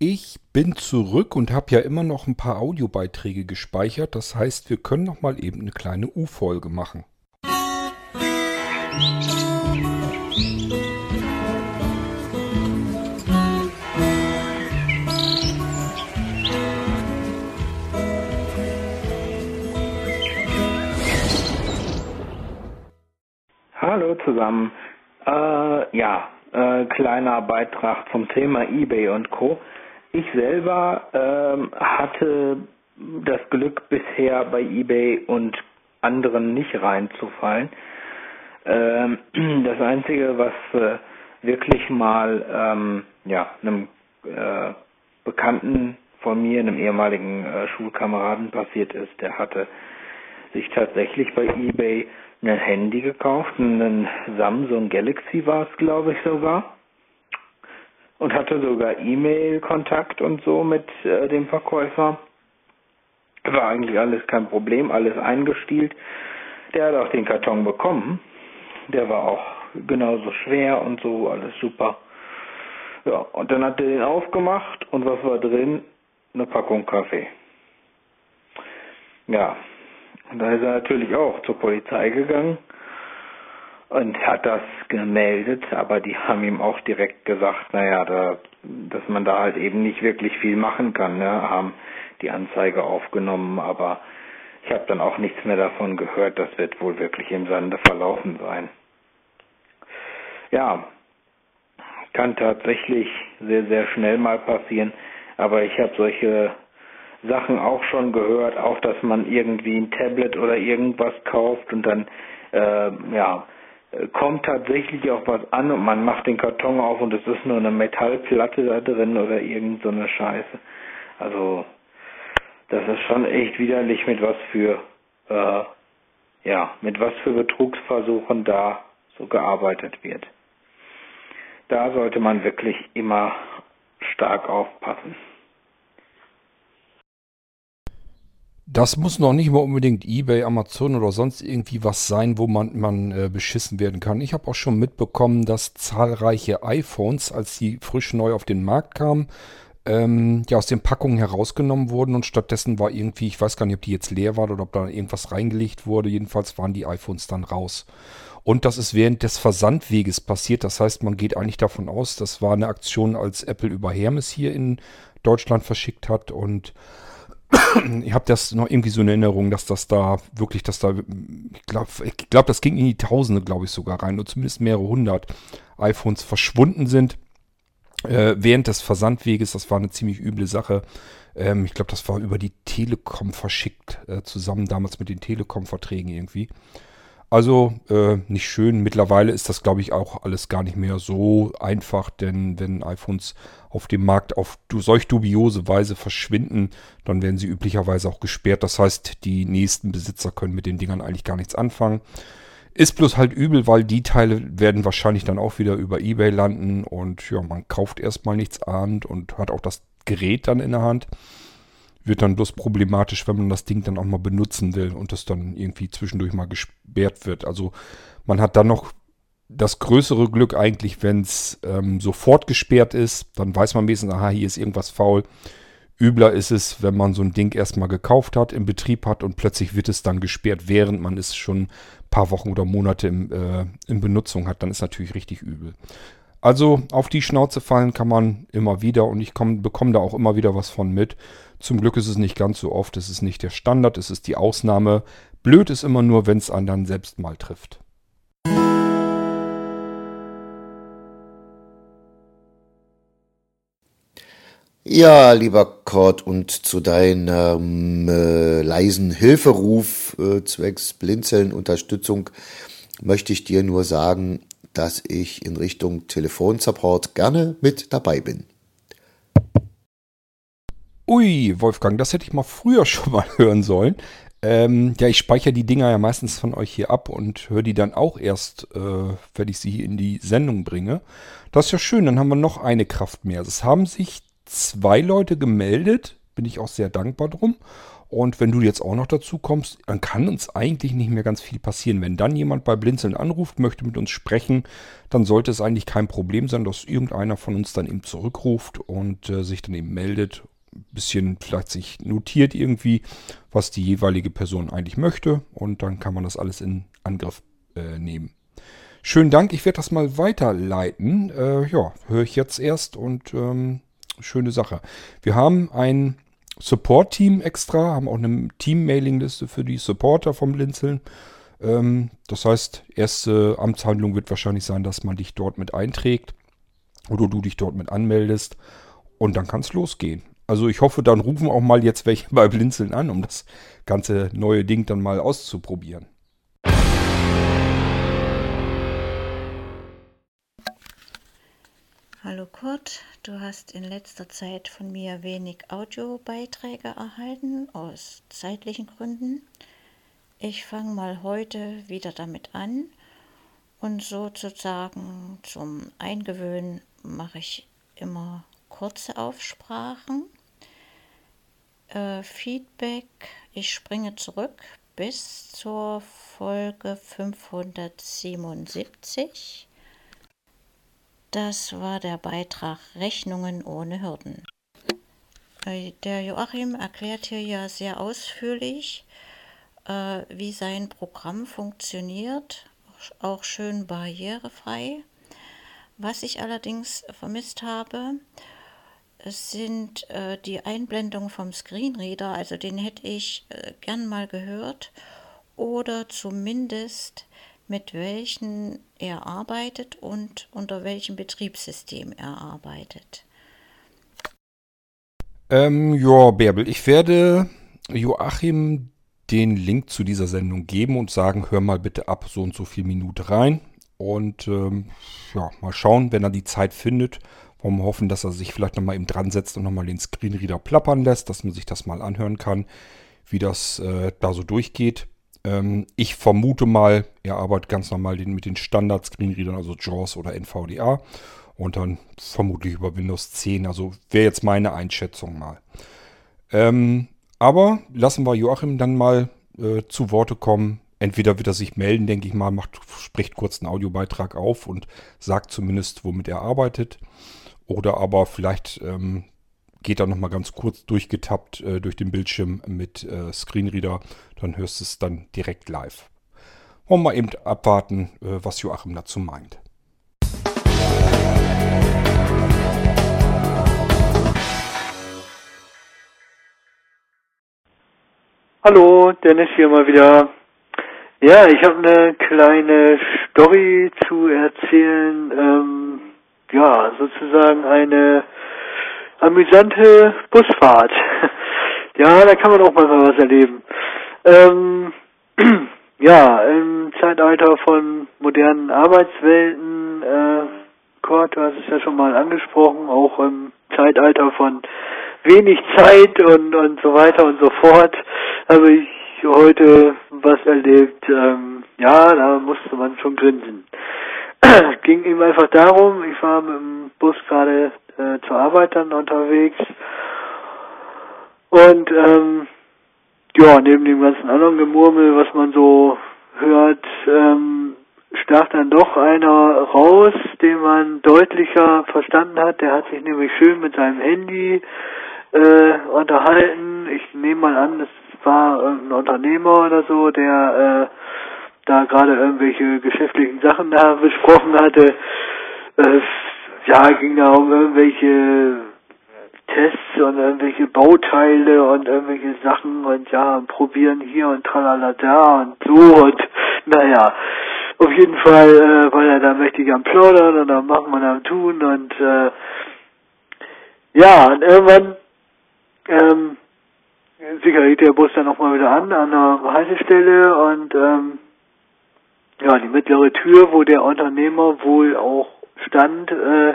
Ich bin zurück und habe ja immer noch ein paar Audiobeiträge gespeichert. Das heißt, wir können noch mal eben eine kleine U-Folge machen. Hallo zusammen. Äh, ja, äh, kleiner Beitrag zum Thema eBay und Co. Ich selber ähm, hatte das Glück bisher bei eBay und anderen nicht reinzufallen. Ähm, das Einzige, was äh, wirklich mal ähm, ja, einem äh, Bekannten von mir, einem ehemaligen äh, Schulkameraden passiert ist, der hatte sich tatsächlich bei eBay ein Handy gekauft, einen Samsung Galaxy war es, glaube ich sogar und hatte sogar E-Mail-Kontakt und so mit äh, dem Verkäufer. War eigentlich alles kein Problem, alles eingestielt. Der hat auch den Karton bekommen. Der war auch genauso schwer und so, alles super. Ja, und dann hat er den aufgemacht und was war drin? Eine Packung Kaffee. Ja, und da ist er natürlich auch zur Polizei gegangen und hat das gemeldet, aber die haben ihm auch direkt gesagt, naja, da, dass man da halt eben nicht wirklich viel machen kann, ne? haben die Anzeige aufgenommen, aber ich habe dann auch nichts mehr davon gehört, das wird wohl wirklich im Sande verlaufen sein. Ja, kann tatsächlich sehr, sehr schnell mal passieren, aber ich habe solche Sachen auch schon gehört, auch dass man irgendwie ein Tablet oder irgendwas kauft und dann äh, ja kommt tatsächlich auch was an und man macht den Karton auf und es ist nur eine Metallplatte da drin oder irgend so eine Scheiße. Also das ist schon echt widerlich, mit was für äh, ja, mit was für Betrugsversuchen da so gearbeitet wird. Da sollte man wirklich immer stark aufpassen. Das muss noch nicht mal unbedingt eBay, Amazon oder sonst irgendwie was sein, wo man, man äh, beschissen werden kann. Ich habe auch schon mitbekommen, dass zahlreiche iPhones, als sie frisch neu auf den Markt kamen, ähm, ja aus den Packungen herausgenommen wurden und stattdessen war irgendwie, ich weiß gar nicht, ob die jetzt leer waren oder ob da irgendwas reingelegt wurde. Jedenfalls waren die iPhones dann raus. Und das ist während des Versandweges passiert. Das heißt, man geht eigentlich davon aus, das war eine Aktion, als Apple über Hermes hier in Deutschland verschickt hat und ich habe das noch irgendwie so in Erinnerung, dass das da wirklich, dass da, ich glaube, ich glaub, das ging in die Tausende, glaube ich, sogar rein, oder zumindest mehrere hundert iPhones verschwunden sind äh, während des Versandweges. Das war eine ziemlich üble Sache. Ähm, ich glaube, das war über die Telekom verschickt, äh, zusammen damals mit den Telekom-Verträgen irgendwie. Also äh, nicht schön. Mittlerweile ist das, glaube ich, auch alles gar nicht mehr so einfach, denn wenn iPhones auf dem Markt auf solch dubiose Weise verschwinden, dann werden sie üblicherweise auch gesperrt. Das heißt, die nächsten Besitzer können mit den Dingern eigentlich gar nichts anfangen. Ist bloß halt übel, weil die Teile werden wahrscheinlich dann auch wieder über eBay landen und ja, man kauft erstmal nichts ahnt und hat auch das Gerät dann in der Hand wird dann bloß problematisch, wenn man das Ding dann auch mal benutzen will und das dann irgendwie zwischendurch mal gesperrt wird. Also man hat dann noch das größere Glück eigentlich, wenn es ähm, sofort gesperrt ist, dann weiß man wenigstens, aha, hier ist irgendwas faul. Übler ist es, wenn man so ein Ding erstmal gekauft hat, im Betrieb hat und plötzlich wird es dann gesperrt, während man es schon ein paar Wochen oder Monate im, äh, in Benutzung hat. Dann ist natürlich richtig übel. Also auf die Schnauze fallen kann man immer wieder und ich bekomme da auch immer wieder was von mit. Zum Glück ist es nicht ganz so oft, es ist nicht der Standard, es ist die Ausnahme. Blöd ist immer nur, wenn es einen dann selbst mal trifft. Ja, lieber Kurt, und zu deinem äh, leisen Hilferuf äh, zwecks Blindzellenunterstützung möchte ich dir nur sagen, dass ich in Richtung Telefonsupport gerne mit dabei bin. Ui, Wolfgang, das hätte ich mal früher schon mal hören sollen. Ähm, ja, ich speichere die Dinger ja meistens von euch hier ab und höre die dann auch erst, äh, wenn ich sie hier in die Sendung bringe. Das ist ja schön, dann haben wir noch eine Kraft mehr. Es haben sich zwei Leute gemeldet, bin ich auch sehr dankbar drum. Und wenn du jetzt auch noch dazu kommst, dann kann uns eigentlich nicht mehr ganz viel passieren. Wenn dann jemand bei Blinzeln anruft, möchte mit uns sprechen, dann sollte es eigentlich kein Problem sein, dass irgendeiner von uns dann eben zurückruft und äh, sich dann eben meldet. Ein bisschen vielleicht sich notiert irgendwie, was die jeweilige Person eigentlich möchte. Und dann kann man das alles in Angriff äh, nehmen. Schönen Dank, ich werde das mal weiterleiten. Äh, ja, höre ich jetzt erst und ähm, schöne Sache. Wir haben ein Support-Team extra, haben auch eine Team-Mailing-Liste für die Supporter vom Blinzeln. Ähm, das heißt, erste Amtshandlung wird wahrscheinlich sein, dass man dich dort mit einträgt oder du dich dort mit anmeldest und dann kann es losgehen. Also ich hoffe, dann rufen auch mal jetzt welche bei Blinzeln an, um das ganze neue Ding dann mal auszuprobieren. Hallo Kurt, du hast in letzter Zeit von mir wenig Audiobeiträge erhalten, aus zeitlichen Gründen. Ich fange mal heute wieder damit an und sozusagen zum Eingewöhnen mache ich immer kurze Aufsprachen. Äh, Feedback, ich springe zurück bis zur Folge 577 das war der Beitrag Rechnungen ohne Hürden. Äh, der Joachim erklärt hier ja sehr ausführlich, äh, wie sein Programm funktioniert, auch schön barrierefrei. Was ich allerdings vermisst habe, sind äh, die Einblendungen vom Screenreader, also den hätte ich gern mal gehört, oder zumindest mit welchen er arbeitet und unter welchem Betriebssystem er arbeitet. Ähm, ja, Bärbel, ich werde Joachim den Link zu dieser Sendung geben und sagen, hör mal bitte ab so und so viel Minute rein. Und ähm, ja, mal schauen, wenn er die Zeit findet. Wollen wir hoffen, dass er sich vielleicht nochmal eben dran setzt und nochmal den Screenreader plappern lässt, dass man sich das mal anhören kann, wie das äh, da so durchgeht. Ähm, ich vermute mal, er arbeitet ganz normal den, mit den Standard-Screenreadern, also JAWS oder NVDA. Und dann vermutlich über Windows 10. Also wäre jetzt meine Einschätzung mal. Ähm, aber lassen wir Joachim dann mal äh, zu Worte kommen. Entweder wird er sich melden, denke ich mal, macht, spricht kurz einen Audiobeitrag auf und sagt zumindest, womit er arbeitet. Oder aber vielleicht ähm, geht dann nochmal ganz kurz durchgetappt äh, durch den Bildschirm mit äh, Screenreader. Dann hörst du es dann direkt live. Wollen wir eben abwarten, äh, was Joachim dazu meint. Hallo, Dennis hier mal wieder. Ja, ich habe eine kleine Story zu erzählen. Ähm, ja, sozusagen eine amüsante Busfahrt. ja, da kann man auch mal was erleben. Ähm, ja, im Zeitalter von modernen Arbeitswelten, äh, Kurt, du hast es ja schon mal angesprochen, auch im Zeitalter von wenig Zeit und, und so weiter und so fort, habe ich heute was erlebt, ähm, ja, da musste man schon grinsen. Ging ihm einfach darum, ich war mit dem Bus gerade äh, zur Arbeit dann unterwegs. Und ähm, ja, neben dem ganzen anderen Gemurmel, was man so hört, ähm, stach dann doch einer raus, den man deutlicher verstanden hat. Der hat sich nämlich schön mit seinem Handy äh, unterhalten. Ich nehme mal an, es war ein Unternehmer oder so, der äh, da gerade irgendwelche geschäftlichen Sachen da besprochen hatte. Äh, ja, ging da um irgendwelche Tests und irgendwelche Bauteile und irgendwelche Sachen und ja, probieren hier und tralala da und so und naja, auf jeden Fall äh, war er da mächtig am Plaudern und am Machen und am Tun und äh, ja, und irgendwann ähm, sicherlich der Bus dann nochmal wieder an, an der Haltestelle und ähm, ja, die mittlere Tür, wo der Unternehmer wohl auch stand, äh,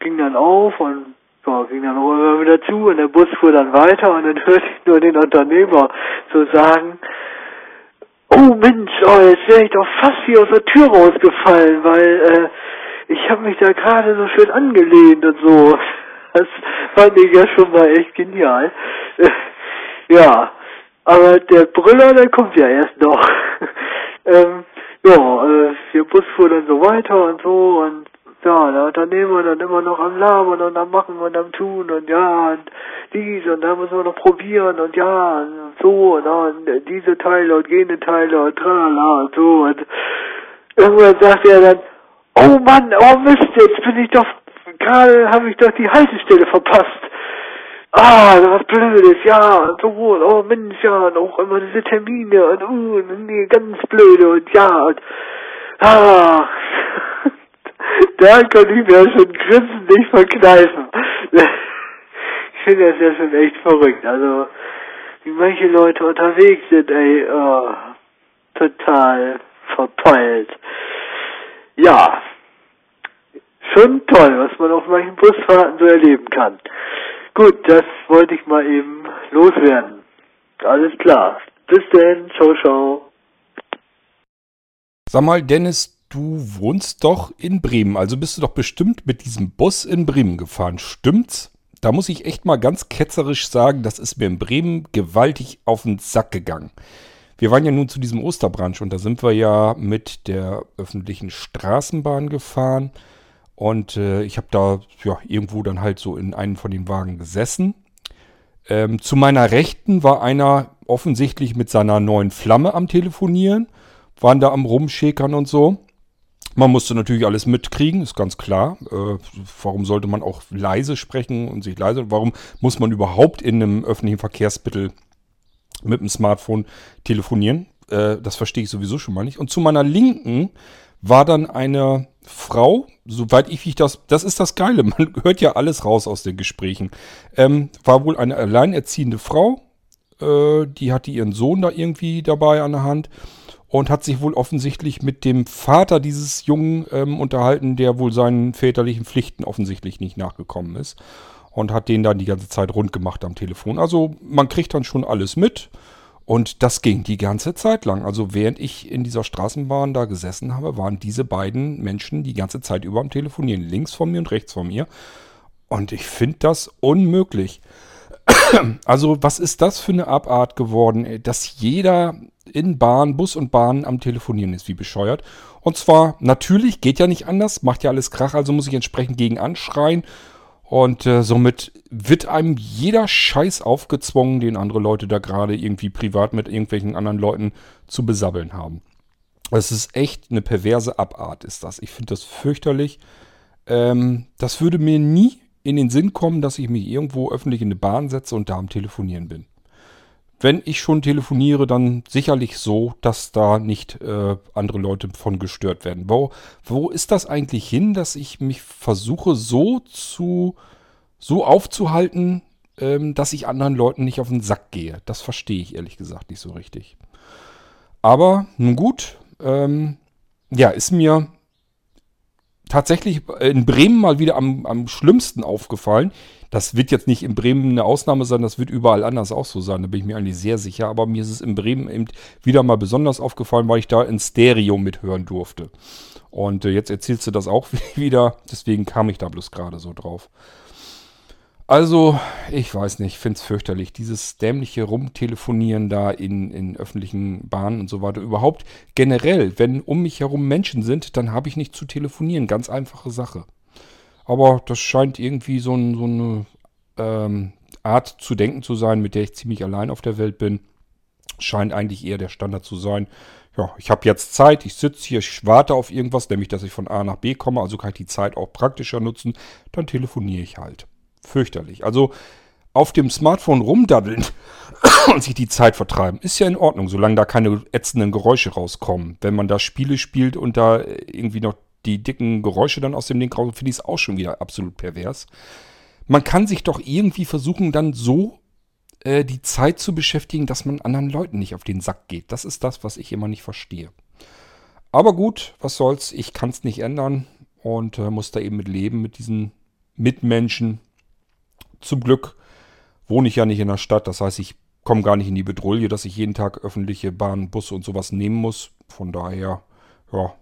ging dann auf und ja, ging dann auch immer wieder zu und der Bus fuhr dann weiter und dann hörte ich nur den Unternehmer so sagen, oh Mensch, oh, jetzt wäre ich doch fast hier aus der Tür rausgefallen, weil äh, ich habe mich da gerade so schön angelehnt und so. Das fand ich ja schon mal echt genial. ja, Aber der Brüller, der kommt ja erst noch. ähm, ja, äh, der Bus fuhr dann so weiter und so und ja, nehmen wir dann immer noch am Labern und am Machen und am Tun und ja, und dies und da müssen wir noch probieren und ja, und so und, und diese Teile und jene Teile und tralala und so und irgendwann sagt er dann, oh Mann, oh Mist, jetzt bin ich doch, gerade habe ich doch die Haltestelle verpasst. Ah, was Blödes, ja, und so, oh Mensch, ja, und auch immer diese Termine und, uh, nee, ganz blöde und ja, und, ah, da konnte ich mir schon Grinsen nicht verkneifen. Ich finde das ja schon echt verrückt, also, wie manche Leute unterwegs sind, ey, oh, total verpeilt. Ja, schon toll, was man auf manchen Busfahrten so erleben kann. Gut, das wollte ich mal eben loswerden. Alles klar. Bis denn. Ciao, ciao. Sag mal, Dennis, du wohnst doch in Bremen. Also bist du doch bestimmt mit diesem Bus in Bremen gefahren. Stimmt's? Da muss ich echt mal ganz ketzerisch sagen, das ist mir in Bremen gewaltig auf den Sack gegangen. Wir waren ja nun zu diesem Osterbranch und da sind wir ja mit der öffentlichen Straßenbahn gefahren. Und äh, ich habe da ja, irgendwo dann halt so in einem von den Wagen gesessen. Ähm, zu meiner Rechten war einer offensichtlich mit seiner neuen Flamme am Telefonieren, waren da am Rumschäkern und so. Man musste natürlich alles mitkriegen, ist ganz klar. Äh, warum sollte man auch leise sprechen und sich leise? Warum muss man überhaupt in einem öffentlichen Verkehrsmittel mit dem Smartphone telefonieren? Äh, das verstehe ich sowieso schon mal nicht. Und zu meiner Linken war dann eine Frau, soweit ich das, das ist das Geile, man hört ja alles raus aus den Gesprächen, ähm, war wohl eine alleinerziehende Frau, äh, die hatte ihren Sohn da irgendwie dabei an der Hand und hat sich wohl offensichtlich mit dem Vater dieses Jungen ähm, unterhalten, der wohl seinen väterlichen Pflichten offensichtlich nicht nachgekommen ist und hat den dann die ganze Zeit rund gemacht am Telefon. Also man kriegt dann schon alles mit. Und das ging die ganze Zeit lang. Also während ich in dieser Straßenbahn da gesessen habe, waren diese beiden Menschen die ganze Zeit über am Telefonieren. Links von mir und rechts von mir. Und ich finde das unmöglich. Also was ist das für eine Abart geworden, dass jeder in Bahn, Bus und Bahn am Telefonieren ist, wie bescheuert. Und zwar, natürlich, geht ja nicht anders, macht ja alles Krach, also muss ich entsprechend gegen anschreien und äh, somit wird einem jeder Scheiß aufgezwungen, den andere Leute da gerade irgendwie privat mit irgendwelchen anderen Leuten zu besabbeln haben. Das ist echt eine perverse Abart, ist das. Ich finde das fürchterlich. Ähm, das würde mir nie in den Sinn kommen, dass ich mich irgendwo öffentlich in eine Bahn setze und da am Telefonieren bin wenn ich schon telefoniere, dann sicherlich so, dass da nicht äh, andere Leute von gestört werden. Wo, wo ist das eigentlich hin, dass ich mich versuche so zu so aufzuhalten, ähm, dass ich anderen Leuten nicht auf den Sack gehe? Das verstehe ich ehrlich gesagt nicht so richtig. Aber nun gut, ähm, ja, ist mir tatsächlich in Bremen mal wieder am, am schlimmsten aufgefallen. Das wird jetzt nicht in Bremen eine Ausnahme sein, das wird überall anders auch so sein, da bin ich mir eigentlich sehr sicher. Aber mir ist es in Bremen eben wieder mal besonders aufgefallen, weil ich da in Stereo mithören durfte. Und äh, jetzt erzählst du das auch wieder, deswegen kam ich da bloß gerade so drauf. Also, ich weiß nicht, finde es fürchterlich. Dieses dämliche Rumtelefonieren da in, in öffentlichen Bahnen und so weiter. Überhaupt generell, wenn um mich herum Menschen sind, dann habe ich nicht zu telefonieren. Ganz einfache Sache. Aber das scheint irgendwie so, ein, so eine ähm, Art zu denken zu sein, mit der ich ziemlich allein auf der Welt bin. Scheint eigentlich eher der Standard zu sein. Ja, ich habe jetzt Zeit, ich sitze hier, ich warte auf irgendwas, nämlich dass ich von A nach B komme, also kann ich die Zeit auch praktischer nutzen. Dann telefoniere ich halt fürchterlich. Also auf dem Smartphone rumdaddeln und sich die Zeit vertreiben, ist ja in Ordnung, solange da keine ätzenden Geräusche rauskommen. Wenn man da Spiele spielt und da irgendwie noch die dicken Geräusche dann aus dem Ding raus, finde ich es auch schon wieder absolut pervers. Man kann sich doch irgendwie versuchen, dann so äh, die Zeit zu beschäftigen, dass man anderen Leuten nicht auf den Sack geht. Das ist das, was ich immer nicht verstehe. Aber gut, was soll's, ich kann es nicht ändern und äh, muss da eben mit leben, mit diesen Mitmenschen, zum Glück wohne ich ja nicht in der Stadt. Das heißt, ich komme gar nicht in die Bedrohung, dass ich jeden Tag öffentliche Bahnen, Busse und sowas nehmen muss. Von daher, ja,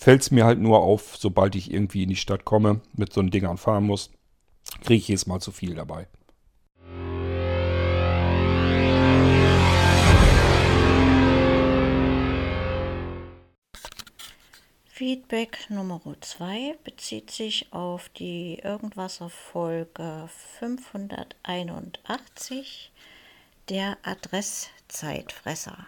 fällt es mir halt nur auf, sobald ich irgendwie in die Stadt komme, mit so einem Ding fahren muss, kriege ich jedes Mal zu viel dabei. Feedback Nummer 2 bezieht sich auf die Irgendwasser Folge 581 der Adresszeitfresser.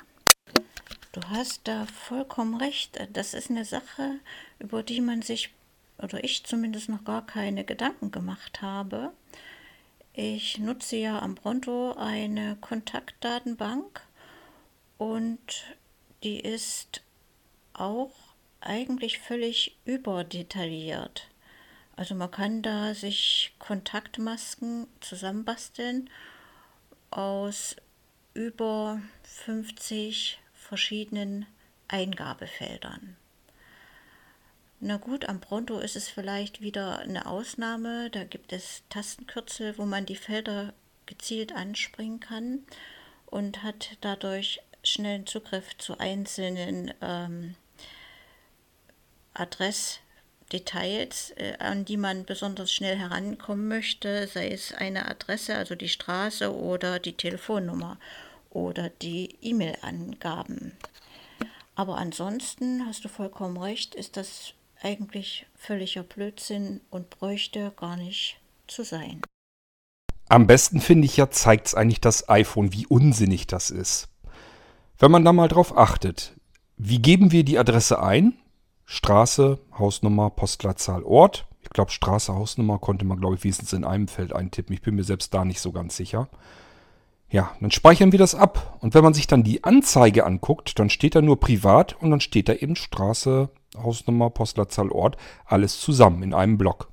Du hast da vollkommen recht. Das ist eine Sache, über die man sich, oder ich zumindest noch gar keine Gedanken gemacht habe. Ich nutze ja am Pronto eine Kontaktdatenbank und die ist auch eigentlich völlig überdetailliert. Also man kann da sich Kontaktmasken zusammenbasteln aus über 50 verschiedenen Eingabefeldern. Na gut, am Pronto ist es vielleicht wieder eine Ausnahme. Da gibt es Tastenkürzel, wo man die Felder gezielt anspringen kann und hat dadurch schnellen Zugriff zu einzelnen ähm, Adressdetails, äh, an die man besonders schnell herankommen möchte, sei es eine Adresse, also die Straße oder die Telefonnummer oder die E-Mail-Angaben. Aber ansonsten hast du vollkommen recht, ist das eigentlich völliger Blödsinn und bräuchte gar nicht zu sein. Am besten finde ich ja, zeigt es eigentlich das iPhone, wie unsinnig das ist. Wenn man da mal drauf achtet, wie geben wir die Adresse ein? Straße, Hausnummer, Postleitzahl, Ort. Ich glaube, Straße, Hausnummer konnte man, glaube ich, wenigstens in einem Feld eintippen. Ich bin mir selbst da nicht so ganz sicher. Ja, dann speichern wir das ab. Und wenn man sich dann die Anzeige anguckt, dann steht da nur privat und dann steht da eben Straße, Hausnummer, Postleitzahl, Ort, alles zusammen in einem Block.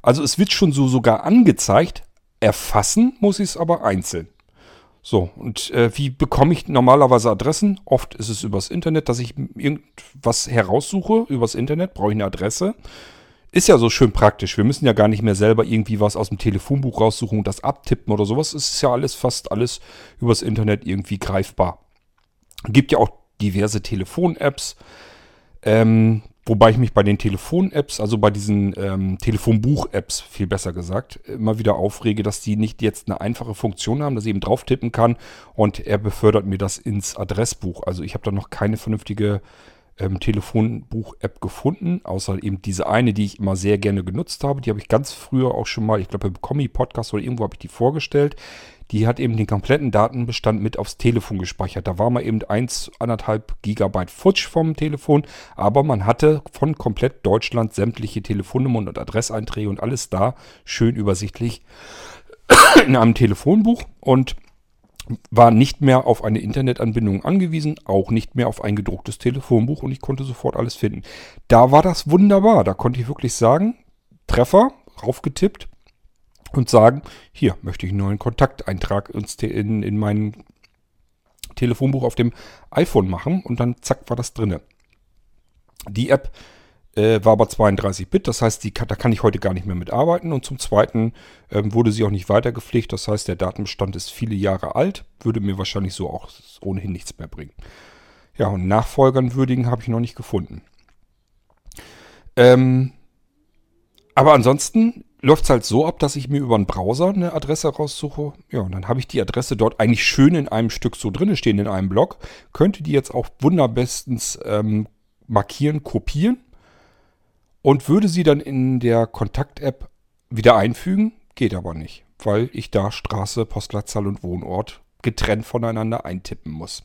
Also es wird schon so sogar angezeigt, erfassen muss ich es aber einzeln. So, und äh, wie bekomme ich normalerweise Adressen? Oft ist es übers Internet, dass ich irgendwas heraussuche. Übers Internet brauche ich eine Adresse. Ist ja so schön praktisch. Wir müssen ja gar nicht mehr selber irgendwie was aus dem Telefonbuch raussuchen und das abtippen oder sowas. Es ist ja alles, fast alles übers Internet irgendwie greifbar. Gibt ja auch diverse Telefon-Apps. Ähm, Wobei ich mich bei den Telefon-Apps, also bei diesen ähm, Telefonbuch-Apps viel besser gesagt, immer wieder aufrege, dass die nicht jetzt eine einfache Funktion haben, dass ich eben drauf tippen kann und er befördert mir das ins Adressbuch. Also ich habe da noch keine vernünftige ähm, Telefonbuch-App gefunden, außer eben diese eine, die ich immer sehr gerne genutzt habe. Die habe ich ganz früher auch schon mal, ich glaube im Kommi-Podcast oder irgendwo habe ich die vorgestellt die hat eben den kompletten Datenbestand mit aufs Telefon gespeichert. Da war mal eben 1,5 Gigabyte futsch vom Telefon, aber man hatte von komplett Deutschland sämtliche Telefonnummern und Adresseinträge und alles da schön übersichtlich in einem Telefonbuch und war nicht mehr auf eine Internetanbindung angewiesen, auch nicht mehr auf ein gedrucktes Telefonbuch und ich konnte sofort alles finden. Da war das wunderbar, da konnte ich wirklich sagen, Treffer, raufgetippt, und sagen, hier möchte ich einen neuen Kontakteintrag in, in mein Telefonbuch auf dem iPhone machen und dann zack war das drinne. Die App äh, war aber 32 Bit, das heißt, die, da kann ich heute gar nicht mehr mitarbeiten und zum Zweiten ähm, wurde sie auch nicht weitergepflegt, das heißt, der Datenbestand ist viele Jahre alt, würde mir wahrscheinlich so auch ohnehin nichts mehr bringen. Ja, und Nachfolgern würdigen habe ich noch nicht gefunden. Ähm, aber ansonsten läuft es halt so ab, dass ich mir über einen Browser eine Adresse raussuche. Ja, und dann habe ich die Adresse dort eigentlich schön in einem Stück so drin stehen, in einem Blog. Könnte die jetzt auch wunderbestens ähm, markieren, kopieren und würde sie dann in der Kontakt-App wieder einfügen. Geht aber nicht, weil ich da Straße, Postleitzahl und Wohnort getrennt voneinander eintippen muss.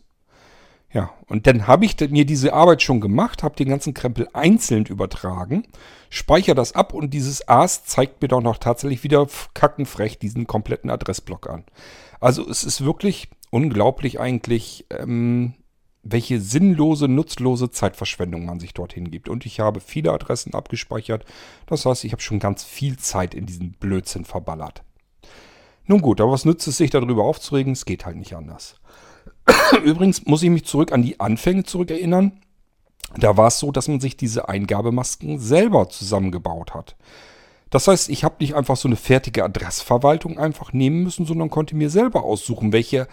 Ja, und dann habe ich mir diese Arbeit schon gemacht, habe den ganzen Krempel einzeln übertragen, speichere das ab und dieses AS zeigt mir doch noch tatsächlich wieder kackenfrech diesen kompletten Adressblock an. Also es ist wirklich unglaublich eigentlich, ähm, welche sinnlose, nutzlose Zeitverschwendung man sich dorthin gibt. Und ich habe viele Adressen abgespeichert. Das heißt, ich habe schon ganz viel Zeit in diesen Blödsinn verballert. Nun gut, aber was nützt es sich darüber aufzuregen? Es geht halt nicht anders. Übrigens muss ich mich zurück an die Anfänge zurückerinnern. Da war es so, dass man sich diese Eingabemasken selber zusammengebaut hat. Das heißt, ich habe nicht einfach so eine fertige Adressverwaltung einfach nehmen müssen, sondern konnte mir selber aussuchen, welche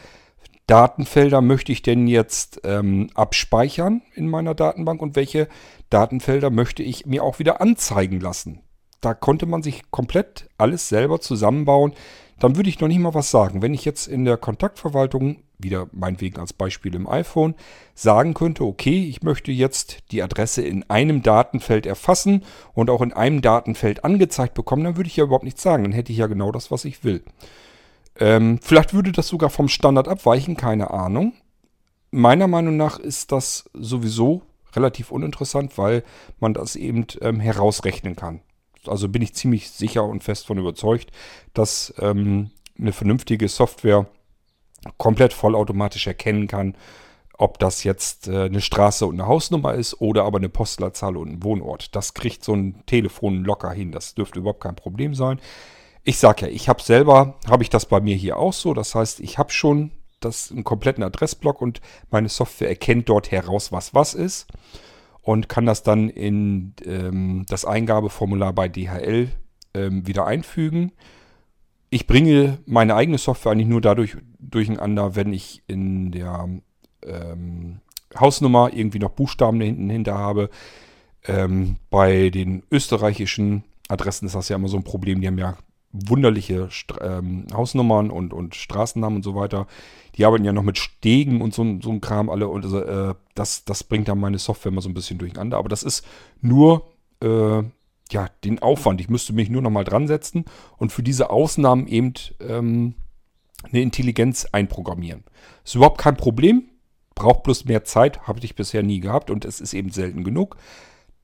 Datenfelder möchte ich denn jetzt ähm, abspeichern in meiner Datenbank und welche Datenfelder möchte ich mir auch wieder anzeigen lassen. Da konnte man sich komplett alles selber zusammenbauen. Dann würde ich noch nicht mal was sagen. Wenn ich jetzt in der Kontaktverwaltung wieder meinetwegen als Beispiel im iPhone, sagen könnte, okay, ich möchte jetzt die Adresse in einem Datenfeld erfassen und auch in einem Datenfeld angezeigt bekommen, dann würde ich ja überhaupt nichts sagen. Dann hätte ich ja genau das, was ich will. Ähm, vielleicht würde das sogar vom Standard abweichen, keine Ahnung. Meiner Meinung nach ist das sowieso relativ uninteressant, weil man das eben ähm, herausrechnen kann. Also bin ich ziemlich sicher und fest von überzeugt, dass ähm, eine vernünftige Software komplett vollautomatisch erkennen kann, ob das jetzt äh, eine Straße und eine Hausnummer ist oder aber eine Postleitzahl und ein Wohnort. Das kriegt so ein Telefon locker hin. Das dürfte überhaupt kein Problem sein. Ich sage ja, ich habe selber, habe ich das bei mir hier auch so. Das heißt, ich habe schon das einen kompletten Adressblock und meine Software erkennt dort heraus, was was ist und kann das dann in ähm, das Eingabeformular bei DHL ähm, wieder einfügen. Ich bringe meine eigene Software eigentlich nur dadurch durcheinander, wenn ich in der ähm, Hausnummer irgendwie noch Buchstaben hinten hinter habe. Ähm, bei den österreichischen Adressen ist das ja immer so ein Problem. Die haben ja wunderliche St ähm, Hausnummern und, und Straßennamen und so weiter. Die arbeiten ja noch mit Stegen und so, so ein Kram alle. Und äh, das, das bringt dann meine Software immer so ein bisschen durcheinander. Aber das ist nur äh, ja, den Aufwand. Ich müsste mich nur noch mal dran setzen und für diese Ausnahmen eben ähm, eine Intelligenz einprogrammieren. Ist überhaupt kein Problem. Braucht bloß mehr Zeit. Habe ich bisher nie gehabt und es ist eben selten genug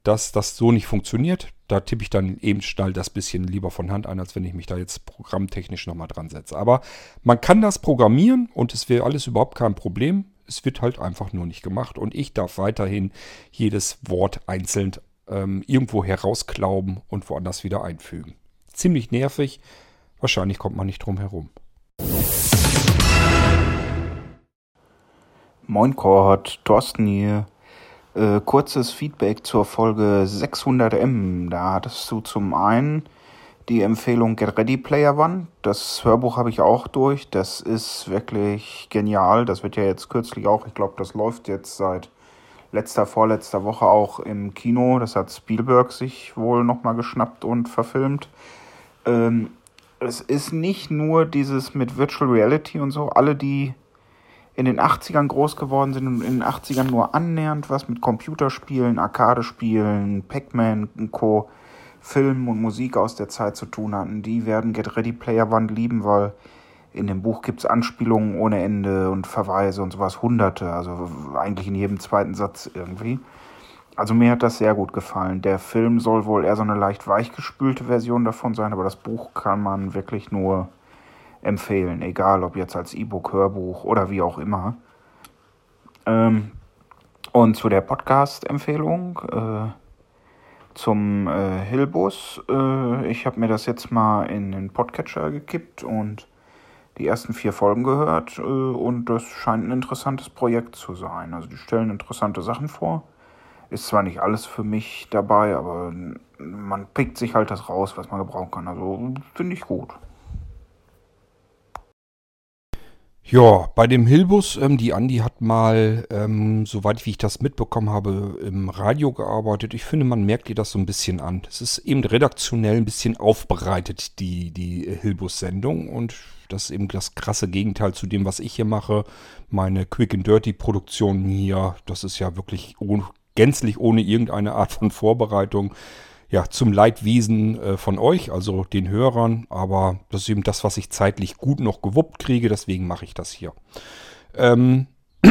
dass das so nicht funktioniert. Da tippe ich dann eben schnell das bisschen lieber von Hand ein, als wenn ich mich da jetzt programmtechnisch nochmal dran setze. Aber man kann das programmieren und es wäre alles überhaupt kein Problem. Es wird halt einfach nur nicht gemacht und ich darf weiterhin jedes Wort einzeln ähm, irgendwo herausklauben und woanders wieder einfügen. Ziemlich nervig. Wahrscheinlich kommt man nicht drum herum. Moin Kort, Thorsten hier. Äh, kurzes Feedback zur Folge 600M. Da hattest du zum einen die Empfehlung Get Ready Player One. Das Hörbuch habe ich auch durch. Das ist wirklich genial. Das wird ja jetzt kürzlich auch, ich glaube, das läuft jetzt seit letzter, vorletzter Woche auch im Kino. Das hat Spielberg sich wohl nochmal geschnappt und verfilmt. Ähm, es ist nicht nur dieses mit Virtual Reality und so. Alle, die in den 80ern groß geworden sind und in den 80ern nur annähernd was mit Computerspielen, Arcade-Spielen, Pac-Man und Co., Film und Musik aus der Zeit zu tun hatten, die werden Get Ready Player One lieben, weil in dem Buch gibt es Anspielungen ohne Ende und Verweise und sowas, hunderte, also eigentlich in jedem zweiten Satz irgendwie. Also mir hat das sehr gut gefallen. Der Film soll wohl eher so eine leicht weichgespülte Version davon sein, aber das Buch kann man wirklich nur empfehlen, egal ob jetzt als E-Book, Hörbuch oder wie auch immer. Ähm, und zu der Podcast-Empfehlung äh, zum äh, Hillbus. Äh, ich habe mir das jetzt mal in den Podcatcher gekippt und die ersten vier Folgen gehört. Äh, und das scheint ein interessantes Projekt zu sein. Also die stellen interessante Sachen vor. Ist zwar nicht alles für mich dabei, aber man pickt sich halt das raus, was man gebrauchen kann. Also finde ich gut. Ja, bei dem Hilbus, ähm, die Andi hat mal, ähm, soweit wie ich das mitbekommen habe, im Radio gearbeitet. Ich finde, man merkt ihr das so ein bisschen an. Es ist eben redaktionell ein bisschen aufbereitet, die, die Hilbus-Sendung. Und das ist eben das krasse Gegenteil zu dem, was ich hier mache. Meine Quick and Dirty Produktion hier, das ist ja wirklich ohne, gänzlich ohne irgendeine Art von Vorbereitung ja, zum Leidwesen äh, von euch, also den Hörern. Aber das ist eben das, was ich zeitlich gut noch gewuppt kriege. Deswegen mache ich das hier. Ähm,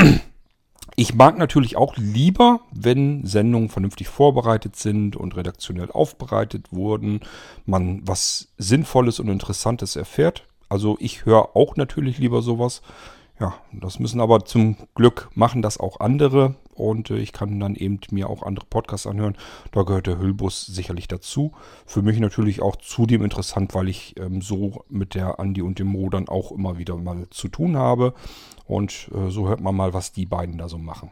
ich mag natürlich auch lieber, wenn Sendungen vernünftig vorbereitet sind und redaktionell aufbereitet wurden, man was Sinnvolles und Interessantes erfährt. Also ich höre auch natürlich lieber sowas. Ja, das müssen aber zum Glück machen das auch andere und äh, ich kann dann eben mir auch andere Podcasts anhören. Da gehört der Hüllbus sicherlich dazu. Für mich natürlich auch zudem interessant, weil ich ähm, so mit der Andi und dem Mo dann auch immer wieder mal zu tun habe und äh, so hört man mal, was die beiden da so machen.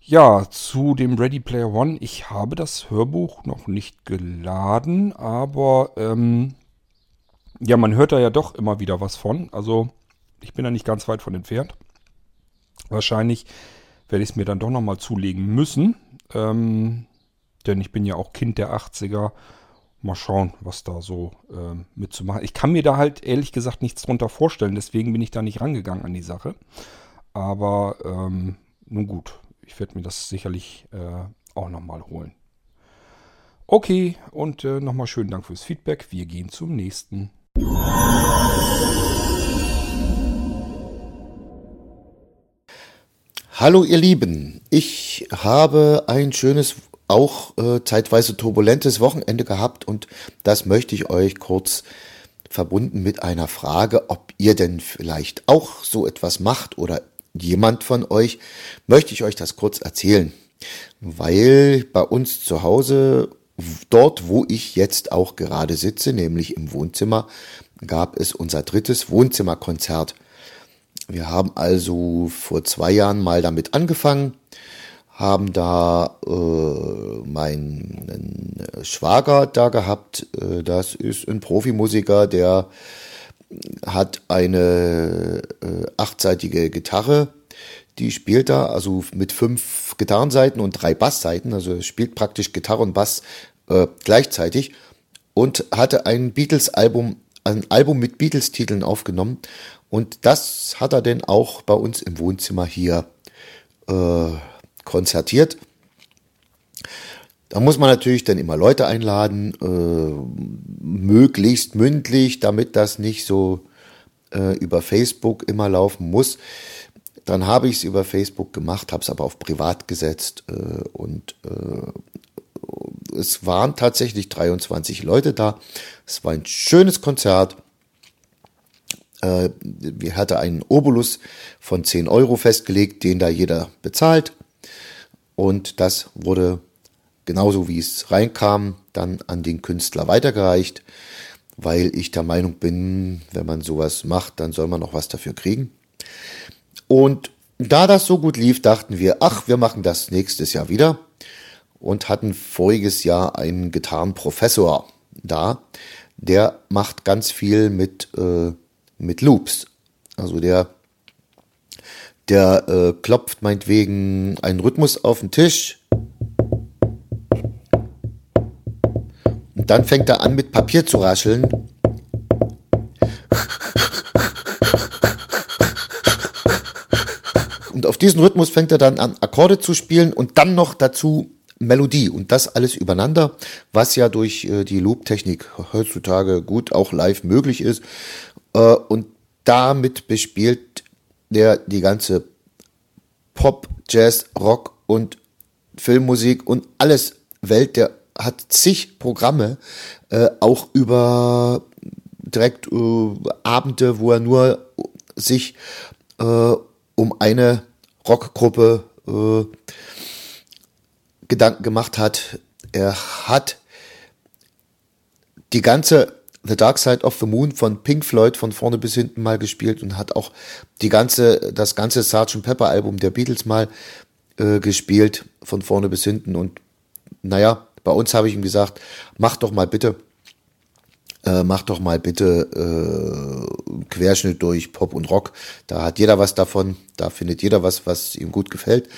Ja, zu dem Ready Player One. Ich habe das Hörbuch noch nicht geladen, aber ähm, ja, man hört da ja doch immer wieder was von. Also ich bin da nicht ganz weit von entfernt. Wahrscheinlich werde ich es mir dann doch nochmal zulegen müssen. Ähm, denn ich bin ja auch Kind der 80er. mal schauen, was da so ähm, mitzumachen. Ich kann mir da halt ehrlich gesagt nichts drunter vorstellen, deswegen bin ich da nicht rangegangen an die Sache. Aber ähm, nun gut, ich werde mir das sicherlich äh, auch nochmal holen. Okay, und äh, nochmal schönen Dank fürs Feedback. Wir gehen zum nächsten. Hallo ihr Lieben, ich habe ein schönes, auch äh, zeitweise turbulentes Wochenende gehabt und das möchte ich euch kurz verbunden mit einer Frage, ob ihr denn vielleicht auch so etwas macht oder jemand von euch, möchte ich euch das kurz erzählen. Weil bei uns zu Hause, dort wo ich jetzt auch gerade sitze, nämlich im Wohnzimmer, gab es unser drittes Wohnzimmerkonzert. Wir haben also vor zwei Jahren mal damit angefangen, haben da äh, meinen Schwager da gehabt. Äh, das ist ein Profimusiker, der hat eine äh, achtseitige Gitarre, die spielt da, also mit fünf Gitarrenseiten und drei Bassseiten, also spielt praktisch Gitarre und Bass äh, gleichzeitig und hatte ein Beatles-Album, ein Album mit Beatles-Titeln aufgenommen und das hat er denn auch bei uns im Wohnzimmer hier äh, konzertiert. Da muss man natürlich dann immer Leute einladen, äh, möglichst mündlich, damit das nicht so äh, über Facebook immer laufen muss. Dann habe ich es über Facebook gemacht, habe es aber auf privat gesetzt äh, und äh, es waren tatsächlich 23 Leute da. Es war ein schönes Konzert. Äh, wir hatten einen Obolus von 10 Euro festgelegt, den da jeder bezahlt. Und das wurde genauso wie es reinkam, dann an den Künstler weitergereicht, weil ich der Meinung bin, wenn man sowas macht, dann soll man noch was dafür kriegen. Und da das so gut lief, dachten wir, ach, wir machen das nächstes Jahr wieder und hatten voriges Jahr einen Gitarrenprofessor da, der macht ganz viel mit äh, mit Loops. Also der, der äh, klopft meinetwegen einen Rhythmus auf den Tisch. Und dann fängt er an mit Papier zu rascheln. Und auf diesen Rhythmus fängt er dann an, Akkorde zu spielen und dann noch dazu Melodie und das alles übereinander, was ja durch äh, die Loop-Technik heutzutage gut auch live möglich ist. Äh, und damit bespielt der die ganze Pop, Jazz, Rock und Filmmusik und alles Welt. Der hat zig Programme, äh, auch über direkt äh, Abende, wo er nur sich um eine Rockgruppe Gedanken gemacht hat. Er hat die ganze The Dark Side of the Moon von Pink Floyd von vorne bis hinten mal gespielt und hat auch die ganze, das ganze Sgt. Pepper Album der Beatles mal äh, gespielt von vorne bis hinten und naja, bei uns habe ich ihm gesagt, mach doch mal bitte, äh, mach doch mal bitte äh, Querschnitt durch Pop und Rock. Da hat jeder was davon, da findet jeder was, was ihm gut gefällt.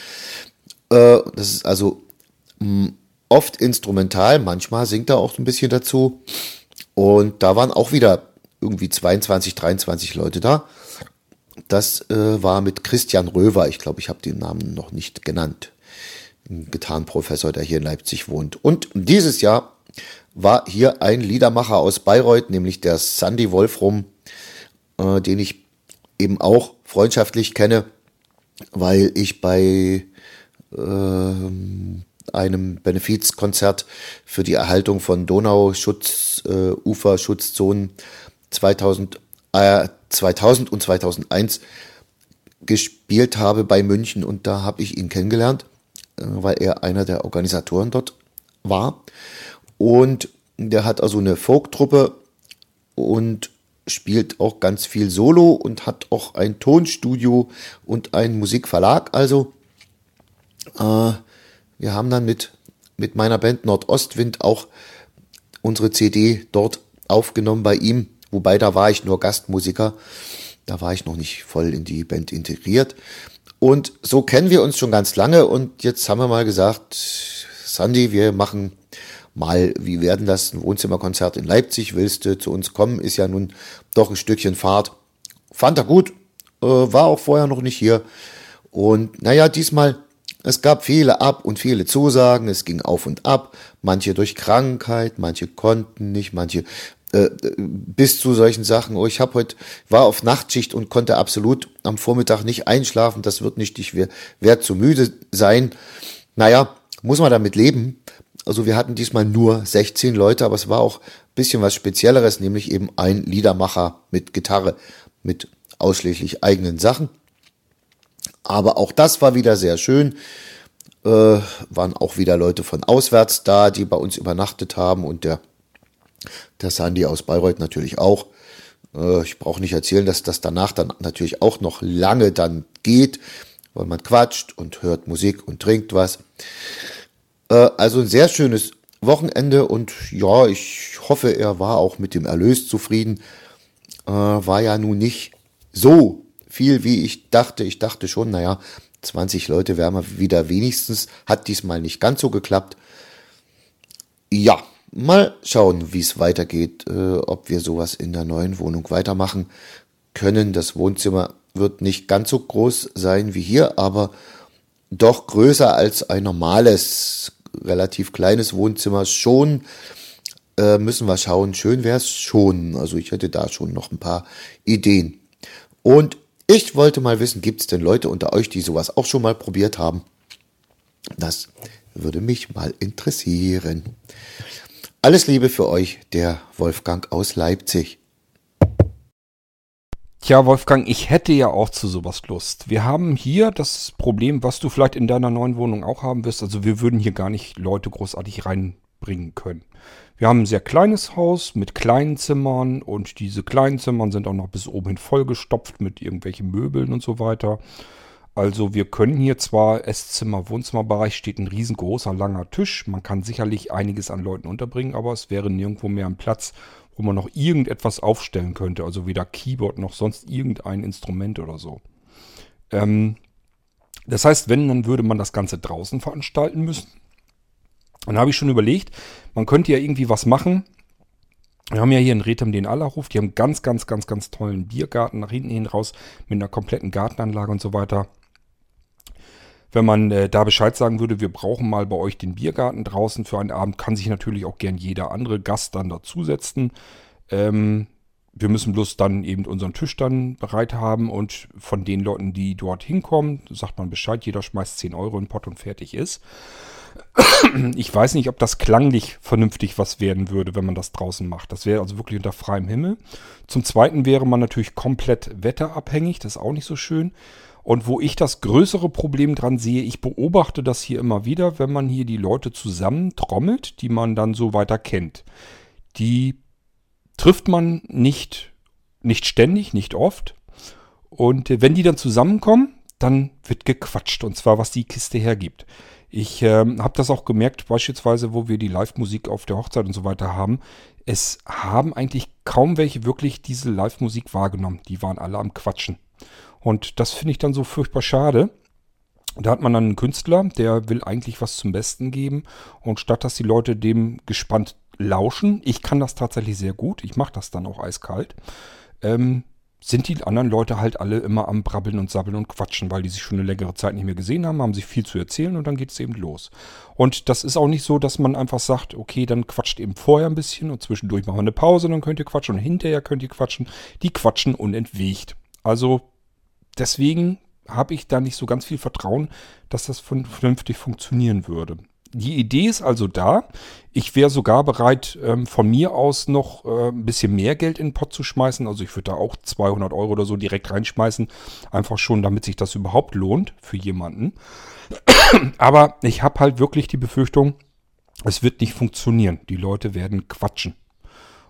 Äh, das ist also mh, oft instrumental, manchmal singt er auch ein bisschen dazu. Und da waren auch wieder irgendwie 22, 23 Leute da. Das äh, war mit Christian Röver. Ich glaube, ich habe den Namen noch nicht genannt. Ein Gitarrenprofessor, der hier in Leipzig wohnt. Und dieses Jahr war hier ein Liedermacher aus Bayreuth, nämlich der Sandy Wolfrum, äh, den ich eben auch freundschaftlich kenne, weil ich bei äh, einem Benefizkonzert für die Erhaltung von Donauschutz, äh, Uferschutzzonen 2000, äh, 2000 und 2001 gespielt habe bei München und da habe ich ihn kennengelernt, äh, weil er einer der Organisatoren dort war. Und der hat also eine Folktruppe und spielt auch ganz viel Solo und hat auch ein Tonstudio und einen Musikverlag. Also äh, wir haben dann mit, mit meiner Band Nordostwind auch unsere CD dort aufgenommen bei ihm, wobei da war ich nur Gastmusiker, da war ich noch nicht voll in die Band integriert. Und so kennen wir uns schon ganz lange. Und jetzt haben wir mal gesagt, Sandy, wir machen mal, wie werden das? Ein Wohnzimmerkonzert in Leipzig, willst du zu uns kommen, ist ja nun doch ein Stückchen Fahrt. Fand er gut, äh, war auch vorher noch nicht hier. Und naja, diesmal, es gab viele Ab- und viele Zusagen, es ging auf und ab, manche durch Krankheit, manche konnten nicht, manche äh, bis zu solchen Sachen. Oh, ich habe heute war auf Nachtschicht und konnte absolut am Vormittag nicht einschlafen. Das wird nicht, ich werde zu müde sein. Naja, muss man damit leben. Also wir hatten diesmal nur 16 Leute, aber es war auch bisschen was Spezielleres, nämlich eben ein Liedermacher mit Gitarre, mit ausschließlich eigenen Sachen. Aber auch das war wieder sehr schön. Äh, waren auch wieder Leute von auswärts da, die bei uns übernachtet haben und der, der Sandy aus Bayreuth natürlich auch. Äh, ich brauche nicht erzählen, dass das danach dann natürlich auch noch lange dann geht, weil man quatscht und hört Musik und trinkt was. Äh, also ein sehr schönes Wochenende und ja, ich hoffe, er war auch mit dem Erlös zufrieden. Äh, war ja nun nicht so viel, wie ich dachte. Ich dachte schon, naja, 20 Leute wären wir wieder wenigstens. Hat diesmal nicht ganz so geklappt. Ja, mal schauen, wie es weitergeht, äh, ob wir sowas in der neuen Wohnung weitermachen können. Das Wohnzimmer wird nicht ganz so groß sein wie hier, aber doch größer als ein normales, relativ kleines Wohnzimmer schon. Äh, müssen wir schauen. Schön wäre es schon. Also ich hätte da schon noch ein paar Ideen. Und ich wollte mal wissen, gibt es denn Leute unter euch, die sowas auch schon mal probiert haben? Das würde mich mal interessieren. Alles Liebe für euch, der Wolfgang aus Leipzig. Tja, Wolfgang, ich hätte ja auch zu sowas Lust. Wir haben hier das Problem, was du vielleicht in deiner neuen Wohnung auch haben wirst. Also wir würden hier gar nicht Leute großartig reinbringen können. Wir haben ein sehr kleines Haus mit kleinen Zimmern und diese kleinen Zimmern sind auch noch bis oben hin vollgestopft mit irgendwelchen Möbeln und so weiter. Also wir können hier zwar Esszimmer, Wohnzimmerbereich steht ein riesengroßer langer Tisch. Man kann sicherlich einiges an Leuten unterbringen, aber es wäre nirgendwo mehr ein Platz, wo man noch irgendetwas aufstellen könnte. Also weder Keyboard noch sonst irgendein Instrument oder so. Ähm, das heißt, wenn, dann würde man das Ganze draußen veranstalten müssen. Dann habe ich schon überlegt, man könnte ja irgendwie was machen. Wir haben ja hier in Rethem den Allerhof. Die haben ganz, ganz, ganz, ganz tollen Biergarten nach hinten hin raus mit einer kompletten Gartenanlage und so weiter. Wenn man äh, da Bescheid sagen würde, wir brauchen mal bei euch den Biergarten draußen für einen Abend, kann sich natürlich auch gern jeder andere Gast dann dazusetzen. Ähm, wir müssen bloß dann eben unseren Tisch dann bereit haben und von den Leuten, die dort hinkommen, sagt man Bescheid, jeder schmeißt 10 Euro in den Pott und fertig ist. Ich weiß nicht, ob das klanglich vernünftig was werden würde, wenn man das draußen macht. Das wäre also wirklich unter freiem Himmel. Zum Zweiten wäre man natürlich komplett wetterabhängig, das ist auch nicht so schön. Und wo ich das größere Problem dran sehe, ich beobachte das hier immer wieder, wenn man hier die Leute zusammentrommelt, die man dann so weiter kennt. Die trifft man nicht, nicht ständig, nicht oft. Und äh, wenn die dann zusammenkommen, dann wird gequatscht. Und zwar, was die Kiste hergibt. Ich ähm, habe das auch gemerkt, beispielsweise, wo wir die Live-Musik auf der Hochzeit und so weiter haben. Es haben eigentlich kaum welche wirklich diese Live-Musik wahrgenommen. Die waren alle am Quatschen. Und das finde ich dann so furchtbar schade. Da hat man dann einen Künstler, der will eigentlich was zum Besten geben. Und statt dass die Leute dem gespannt lauschen, ich kann das tatsächlich sehr gut, ich mache das dann auch eiskalt, ähm, sind die anderen Leute halt alle immer am Brabbeln und Sabbeln und Quatschen, weil die sich schon eine längere Zeit nicht mehr gesehen haben, haben sich viel zu erzählen und dann geht es eben los. Und das ist auch nicht so, dass man einfach sagt, okay, dann quatscht eben vorher ein bisschen und zwischendurch machen wir eine Pause, dann könnt ihr quatschen und hinterher könnt ihr quatschen. Die quatschen unentwegt. Also deswegen habe ich da nicht so ganz viel Vertrauen, dass das vernünftig funktionieren würde. Die Idee ist also da. Ich wäre sogar bereit, ähm, von mir aus noch äh, ein bisschen mehr Geld in den Pott zu schmeißen. Also ich würde da auch 200 Euro oder so direkt reinschmeißen. Einfach schon, damit sich das überhaupt lohnt für jemanden. Aber ich habe halt wirklich die Befürchtung, es wird nicht funktionieren. Die Leute werden quatschen.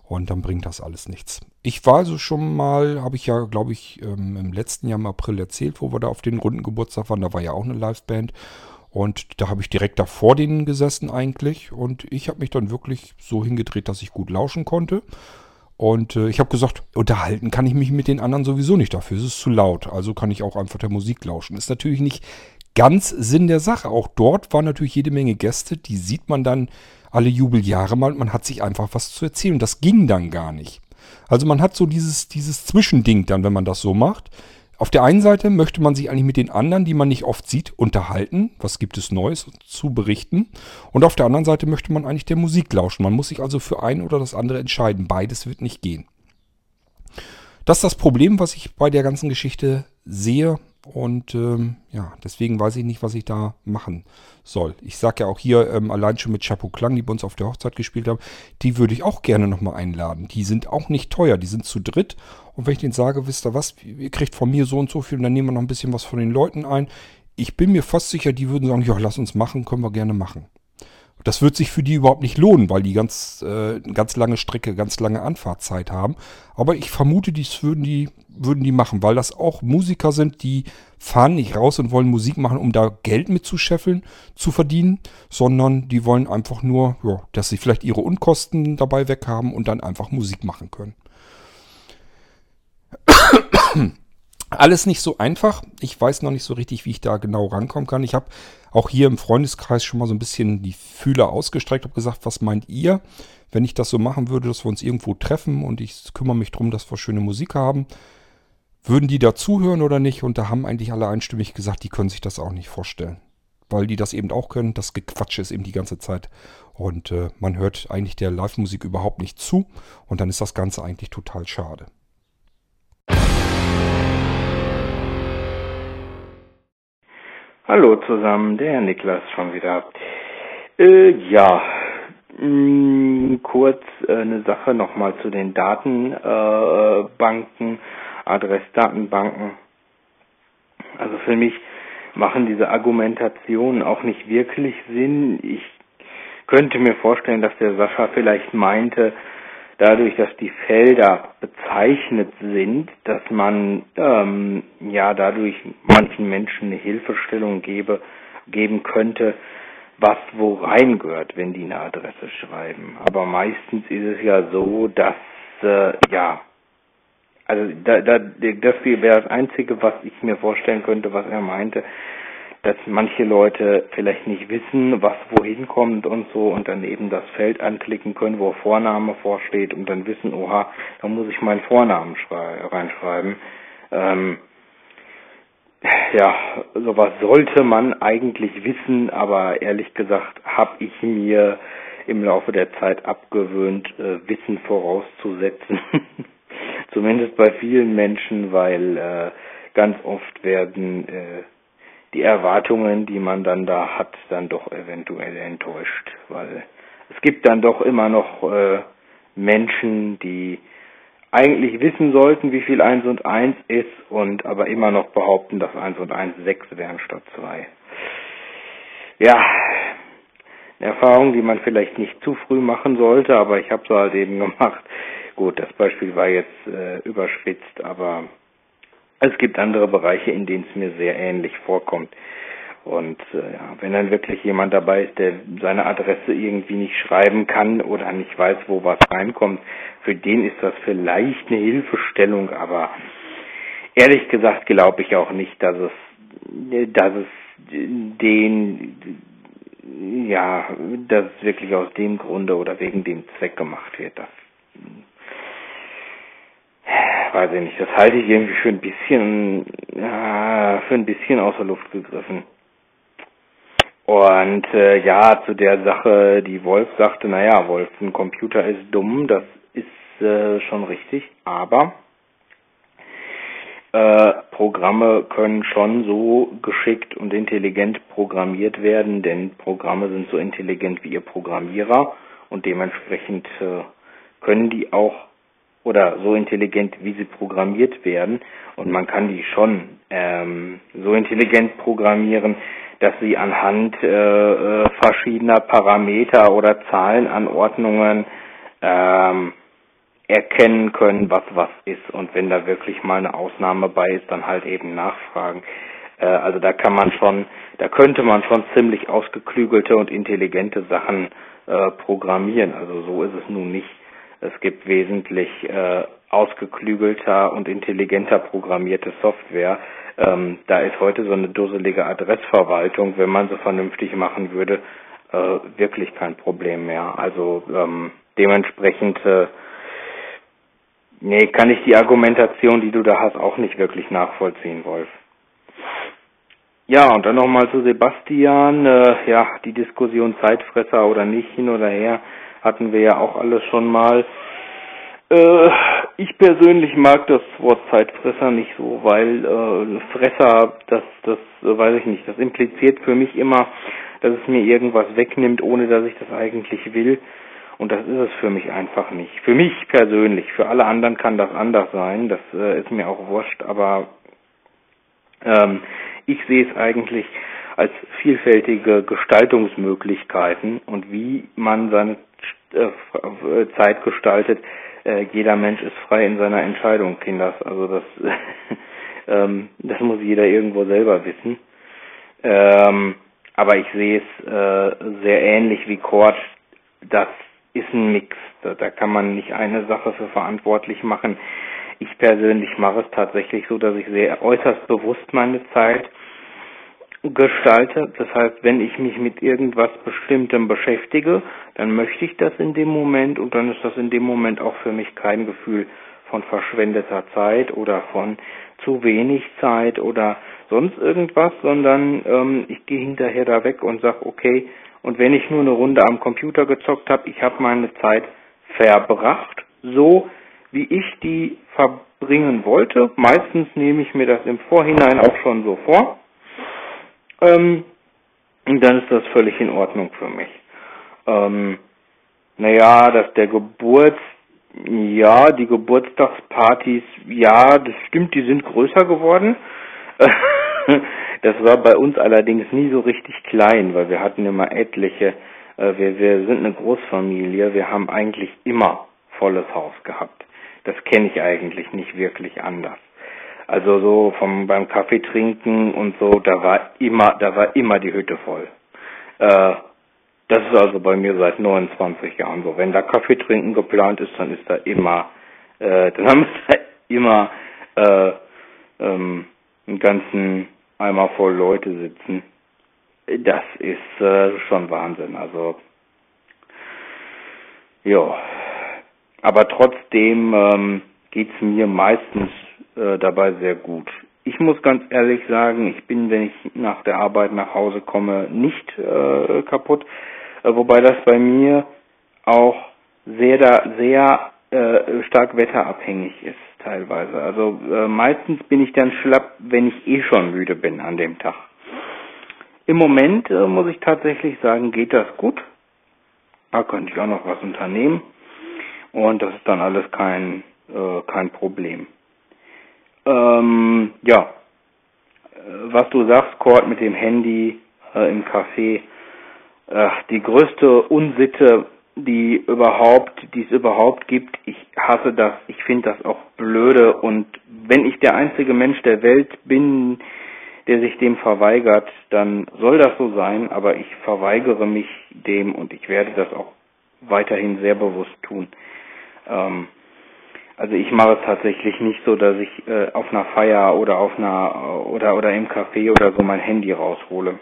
Und dann bringt das alles nichts. Ich war also schon mal, habe ich ja, glaube ich, ähm, im letzten Jahr im April erzählt, wo wir da auf den runden Geburtstag waren. Da war ja auch eine Liveband. Und da habe ich direkt davor denen gesessen eigentlich. Und ich habe mich dann wirklich so hingedreht, dass ich gut lauschen konnte. Und äh, ich habe gesagt, unterhalten kann ich mich mit den anderen sowieso nicht. Dafür ist es zu laut. Also kann ich auch einfach der Musik lauschen. Ist natürlich nicht ganz Sinn der Sache. Auch dort waren natürlich jede Menge Gäste. Die sieht man dann alle Jubeljahre mal und man hat sich einfach was zu erzählen. Das ging dann gar nicht. Also man hat so dieses, dieses Zwischending dann, wenn man das so macht. Auf der einen Seite möchte man sich eigentlich mit den anderen, die man nicht oft sieht, unterhalten. Was gibt es Neues zu berichten? Und auf der anderen Seite möchte man eigentlich der Musik lauschen. Man muss sich also für ein oder das andere entscheiden. Beides wird nicht gehen. Das ist das Problem, was ich bei der ganzen Geschichte sehe. Und ähm, ja, deswegen weiß ich nicht, was ich da machen soll. Ich sage ja auch hier, ähm, allein schon mit Chapeau Klang, die bei uns auf der Hochzeit gespielt haben, die würde ich auch gerne nochmal einladen. Die sind auch nicht teuer, die sind zu dritt. Und wenn ich denen sage, wisst ihr was, ihr kriegt von mir so und so viel und dann nehmen wir noch ein bisschen was von den Leuten ein. Ich bin mir fast sicher, die würden sagen, ja, lass uns machen, können wir gerne machen. Das wird sich für die überhaupt nicht lohnen, weil die ganz, äh, ganz lange Strecke, ganz lange Anfahrtzeit haben. Aber ich vermute, dies würden die, würden die machen, weil das auch Musiker sind, die fahren nicht raus und wollen Musik machen, um da Geld mitzuscheffeln, zu verdienen, sondern die wollen einfach nur, ja, dass sie vielleicht ihre Unkosten dabei weg haben und dann einfach Musik machen können. Alles nicht so einfach. Ich weiß noch nicht so richtig, wie ich da genau rankommen kann. Ich habe auch hier im Freundeskreis schon mal so ein bisschen die Fühler ausgestreckt, habe gesagt, was meint ihr, wenn ich das so machen würde, dass wir uns irgendwo treffen und ich kümmere mich darum, dass wir schöne Musik haben. Würden die da zuhören oder nicht? Und da haben eigentlich alle einstimmig gesagt, die können sich das auch nicht vorstellen. Weil die das eben auch können. Das Gequatsche ist eben die ganze Zeit. Und äh, man hört eigentlich der Live-Musik überhaupt nicht zu. Und dann ist das Ganze eigentlich total schade. Hallo zusammen, der Niklas schon wieder. Äh, ja, mh, mm, kurz äh, eine Sache nochmal zu den Datenbanken, äh, Adressdatenbanken. Also für mich machen diese Argumentationen auch nicht wirklich Sinn. Ich könnte mir vorstellen, dass der Sascha vielleicht meinte, dadurch, dass die Felder bezeichnet sind, dass man ähm, ja dadurch manchen Menschen eine Hilfestellung gebe, geben könnte, was wo reingehört, wenn die eine Adresse schreiben. Aber meistens ist es ja so, dass äh, ja also da, da, das wäre das Einzige, was ich mir vorstellen könnte, was er meinte, dass manche Leute vielleicht nicht wissen, was wohin kommt und so und dann eben das Feld anklicken können, wo Vorname vorsteht und dann wissen, oha, da muss ich meinen Vornamen reinschreiben. Ähm, ja, sowas sollte man eigentlich wissen, aber ehrlich gesagt habe ich mir im Laufe der Zeit abgewöhnt, äh, Wissen vorauszusetzen. Zumindest bei vielen Menschen, weil äh, ganz oft werden äh, die Erwartungen, die man dann da hat, dann doch eventuell enttäuscht, weil es gibt dann doch immer noch äh, Menschen, die eigentlich wissen sollten, wie viel 1 und 1 ist und aber immer noch behaupten, dass 1 und 1 6 wären statt 2. Ja, eine Erfahrung, die man vielleicht nicht zu früh machen sollte, aber ich habe sie halt eben gemacht. Gut, das Beispiel war jetzt äh, überspitzt, aber es gibt andere Bereiche, in denen es mir sehr ähnlich vorkommt. Und äh, ja, wenn dann wirklich jemand dabei ist, der seine Adresse irgendwie nicht schreiben kann oder nicht weiß, wo was reinkommt, für den ist das vielleicht eine Hilfestellung, aber ehrlich gesagt glaube ich auch nicht, dass es, dass es den, ja, dass es wirklich aus dem Grunde oder wegen dem Zweck gemacht wird. Das weiß ich nicht, das halte ich irgendwie für ein bisschen, ja, für ein bisschen außer Luft gegriffen. Und äh, ja, zu der Sache, die Wolf sagte, naja, Wolf, ein Computer ist dumm, das ist äh, schon richtig, aber äh, Programme können schon so geschickt und intelligent programmiert werden, denn Programme sind so intelligent wie ihr Programmierer und dementsprechend äh, können die auch oder so intelligent, wie sie programmiert werden. Und man kann die schon ähm, so intelligent programmieren, dass sie anhand äh, äh, verschiedener Parameter oder Zahlenanordnungen ähm, erkennen können, was was ist. Und wenn da wirklich mal eine Ausnahme bei ist, dann halt eben nachfragen. Äh, also da kann man schon, da könnte man schon ziemlich ausgeklügelte und intelligente Sachen äh, programmieren. Also so ist es nun nicht. Es gibt wesentlich äh, ausgeklügelter und intelligenter programmierte Software. Ähm, da ist heute so eine dusselige Adressverwaltung, wenn man sie vernünftig machen würde, äh, wirklich kein Problem mehr. Also ähm, dementsprechend äh, nee, kann ich die Argumentation, die du da hast, auch nicht wirklich nachvollziehen, Wolf. Ja, und dann nochmal zu Sebastian. Äh, ja, die Diskussion Zeitfresser oder nicht, hin oder her, hatten wir ja auch alles schon mal. Äh, ich persönlich mag das Wort Zeitfresser nicht so, weil äh, Fresser, das, das äh, weiß ich nicht, das impliziert für mich immer, dass es mir irgendwas wegnimmt, ohne dass ich das eigentlich will. Und das ist es für mich einfach nicht. Für mich persönlich, für alle anderen kann das anders sein, das äh, ist mir auch wurscht, aber ähm, ich sehe es eigentlich als vielfältige Gestaltungsmöglichkeiten und wie man seine Zeit gestaltet. Äh, jeder Mensch ist frei in seiner Entscheidung, Kinders. Also das, ähm, das muss jeder irgendwo selber wissen. Ähm, aber ich sehe es äh, sehr ähnlich wie Kort. Das ist ein Mix. Da kann man nicht eine Sache für verantwortlich machen. Ich persönlich mache es tatsächlich so, dass ich sehr äußerst bewusst meine Zeit gestalte. Das heißt, wenn ich mich mit irgendwas Bestimmtem beschäftige, dann möchte ich das in dem Moment und dann ist das in dem Moment auch für mich kein Gefühl von verschwendeter Zeit oder von zu wenig Zeit oder sonst irgendwas, sondern ähm, ich gehe hinterher da weg und sage, okay, und wenn ich nur eine Runde am Computer gezockt habe, ich habe meine Zeit verbracht, so wie ich die verbringen wollte. Meistens nehme ich mir das im Vorhinein auch schon so vor ähm, dann ist das völlig in Ordnung für mich. Ähm, naja, dass der Geburts, ja, die Geburtstagspartys, ja, das stimmt, die sind größer geworden. das war bei uns allerdings nie so richtig klein, weil wir hatten immer etliche, äh, wir, wir sind eine Großfamilie, wir haben eigentlich immer volles Haus gehabt. Das kenne ich eigentlich nicht wirklich anders. Also so vom beim Kaffee trinken und so, da war immer, da war immer die Hütte voll. Äh, das ist also bei mir seit 29 Jahren so. Wenn da Kaffee trinken geplant ist, dann ist da immer, äh, dann haben wir immer äh, ähm, einen ganzen Eimer voll Leute sitzen. Das ist äh, schon Wahnsinn. Also ja, aber trotzdem ähm, geht's mir meistens äh, dabei sehr gut. Ich muss ganz ehrlich sagen, ich bin, wenn ich nach der Arbeit nach Hause komme, nicht äh, kaputt, äh, wobei das bei mir auch sehr da, sehr äh, stark wetterabhängig ist teilweise. Also äh, meistens bin ich dann schlapp, wenn ich eh schon müde bin an dem Tag. Im Moment äh, muss ich tatsächlich sagen, geht das gut. Da könnte ich auch noch was unternehmen und das ist dann alles kein äh, kein Problem. Ähm, ja, was du sagst, Kurt, mit dem Handy äh, im Café, äh, die größte Unsitte, die überhaupt, die es überhaupt gibt. Ich hasse das. Ich finde das auch blöde. Und wenn ich der einzige Mensch der Welt bin, der sich dem verweigert, dann soll das so sein. Aber ich verweigere mich dem und ich werde das auch weiterhin sehr bewusst tun. Ähm, also ich mache es tatsächlich nicht so, dass ich äh, auf einer Feier oder auf einer oder oder im Café oder so mein Handy raushole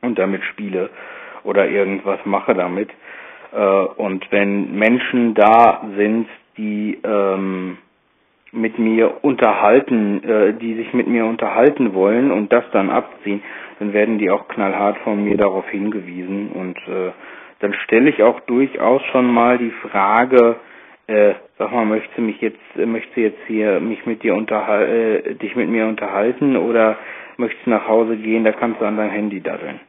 und damit spiele oder irgendwas mache damit. Äh, und wenn Menschen da sind, die ähm, mit mir unterhalten, äh, die sich mit mir unterhalten wollen und das dann abziehen, dann werden die auch knallhart von mir darauf hingewiesen und äh, dann stelle ich auch durchaus schon mal die Frage, äh, sag mal, möchtest du mich jetzt, möchtest du jetzt hier mich mit dir unterhal äh, dich mit mir unterhalten oder möchtest du nach Hause gehen, da kannst du an dein Handy daddeln.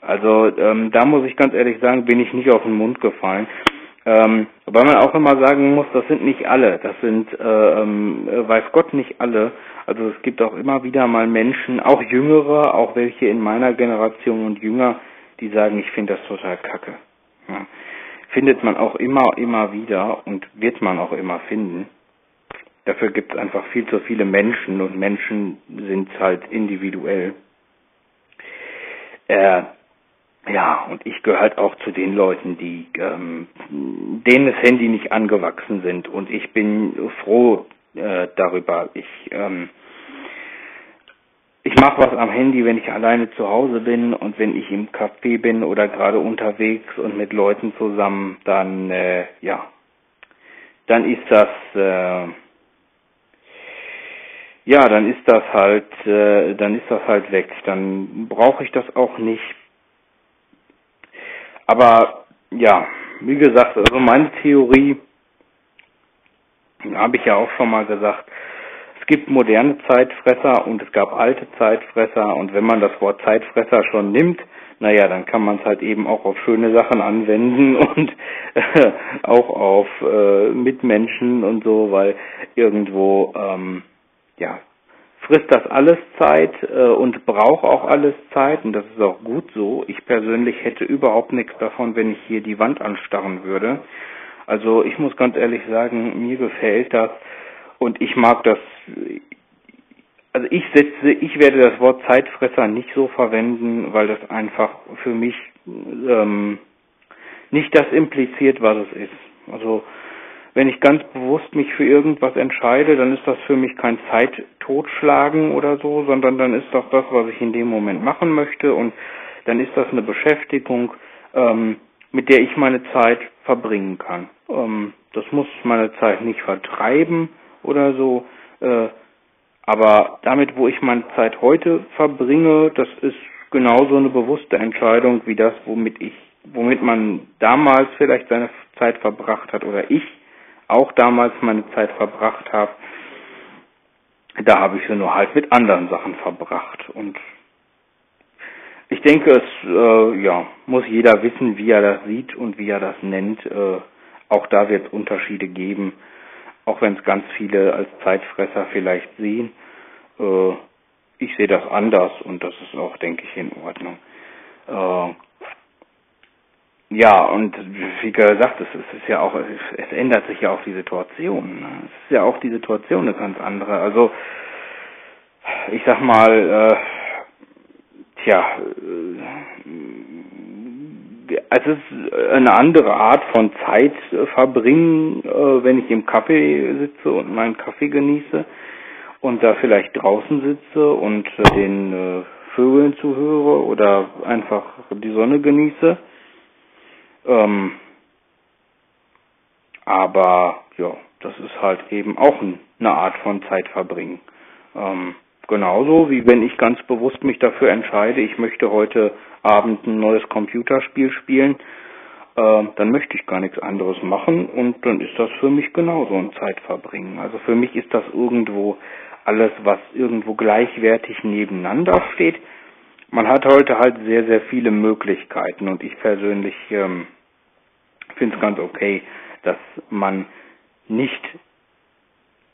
Also ähm, da muss ich ganz ehrlich sagen, bin ich nicht auf den Mund gefallen. Ähm, weil man auch immer sagen muss, das sind nicht alle, das sind, äh, ähm, weiß Gott, nicht alle. Also es gibt auch immer wieder mal Menschen, auch Jüngere, auch welche in meiner Generation und jünger, die sagen, ich finde das total kacke. Ja findet man auch immer, immer wieder und wird man auch immer finden. Dafür gibt es einfach viel zu viele Menschen und Menschen sind halt individuell. Äh, ja, und ich gehöre halt auch zu den Leuten, die ähm, denen das Handy nicht angewachsen sind und ich bin froh äh, darüber. Ich ähm, ich mache was am Handy, wenn ich alleine zu Hause bin und wenn ich im Café bin oder gerade unterwegs und mit Leuten zusammen, dann äh, ja, dann ist das äh, ja, dann ist das halt, äh, dann ist das halt weg. Dann brauche ich das auch nicht. Aber ja, wie gesagt, also meine Theorie, habe ich ja auch schon mal gesagt, es gibt moderne Zeitfresser und es gab alte Zeitfresser und wenn man das Wort Zeitfresser schon nimmt, naja, dann kann man es halt eben auch auf schöne Sachen anwenden und äh, auch auf äh, Mitmenschen und so, weil irgendwo, ähm, ja, frisst das alles Zeit äh, und braucht auch alles Zeit und das ist auch gut so. Ich persönlich hätte überhaupt nichts davon, wenn ich hier die Wand anstarren würde. Also ich muss ganz ehrlich sagen, mir gefällt das und ich mag das. Also ich setze, ich werde das Wort Zeitfresser nicht so verwenden, weil das einfach für mich ähm, nicht das impliziert, was es ist. Also wenn ich ganz bewusst mich für irgendwas entscheide, dann ist das für mich kein Zeittotschlagen oder so, sondern dann ist das das, was ich in dem Moment machen möchte und dann ist das eine Beschäftigung, ähm, mit der ich meine Zeit verbringen kann. Ähm, das muss meine Zeit nicht vertreiben oder so, äh, aber damit, wo ich meine Zeit heute verbringe, das ist genauso eine bewusste Entscheidung wie das, womit ich, womit man damals vielleicht seine Zeit verbracht hat oder ich auch damals meine Zeit verbracht habe, da habe ich sie nur halt mit anderen Sachen verbracht. Und ich denke, es äh, ja, muss jeder wissen, wie er das sieht und wie er das nennt. Äh, auch da wird es Unterschiede geben, auch wenn es ganz viele als Zeitfresser vielleicht sehen. Äh, ich sehe das anders und das ist auch, denke ich, in Ordnung. Äh, ja, und wie gesagt, es, ist ja auch, es, ändert sich ja auch die Situation. Ne? Es ist ja auch die Situation eine ganz andere. Also, ich sag mal, äh, tja, äh, es ist eine andere Art von Zeit verbringen, äh, wenn ich im Kaffee sitze und meinen Kaffee genieße und da vielleicht draußen sitze und äh, den äh, Vögeln zuhöre oder einfach die Sonne genieße ähm, aber ja, das ist halt eben auch eine Art von Zeitverbringen. Ähm, genauso wie wenn ich ganz bewusst mich dafür entscheide, ich möchte heute Abend ein neues Computerspiel spielen, äh, dann möchte ich gar nichts anderes machen und dann ist das für mich genauso ein Zeitverbringen. Also für mich ist das irgendwo alles, was irgendwo gleichwertig nebeneinander steht. Man hat heute halt sehr, sehr viele Möglichkeiten und ich persönlich ähm, finde es ganz okay, dass man nicht,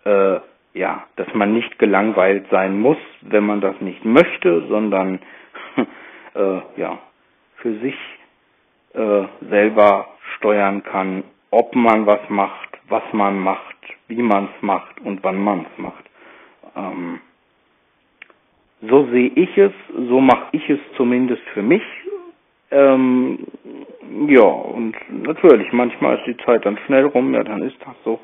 äh, ja, dass man nicht gelangweilt sein muss, wenn man das nicht möchte, sondern äh, ja, für sich äh, selber steuern kann, ob man was macht, was man macht, wie man es macht und wann man es macht. Ähm, so sehe ich es, so mache ich es zumindest für mich. Ähm, ja, und natürlich, manchmal ist die Zeit dann schnell rum, ja, dann ist das so.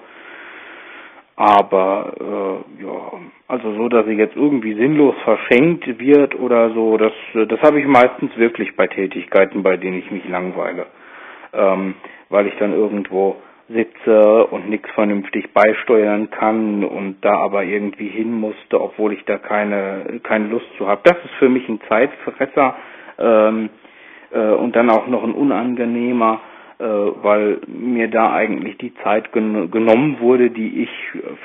Aber äh, ja, also so, dass sie jetzt irgendwie sinnlos verschenkt wird oder so, das das habe ich meistens wirklich bei Tätigkeiten, bei denen ich mich langweile, ähm, weil ich dann irgendwo sitze und nichts vernünftig beisteuern kann und da aber irgendwie hin musste, obwohl ich da keine keine Lust zu habe. Das ist für mich ein Zeitfresser. Ähm, äh, und dann auch noch ein unangenehmer, weil mir da eigentlich die Zeit gen genommen wurde, die ich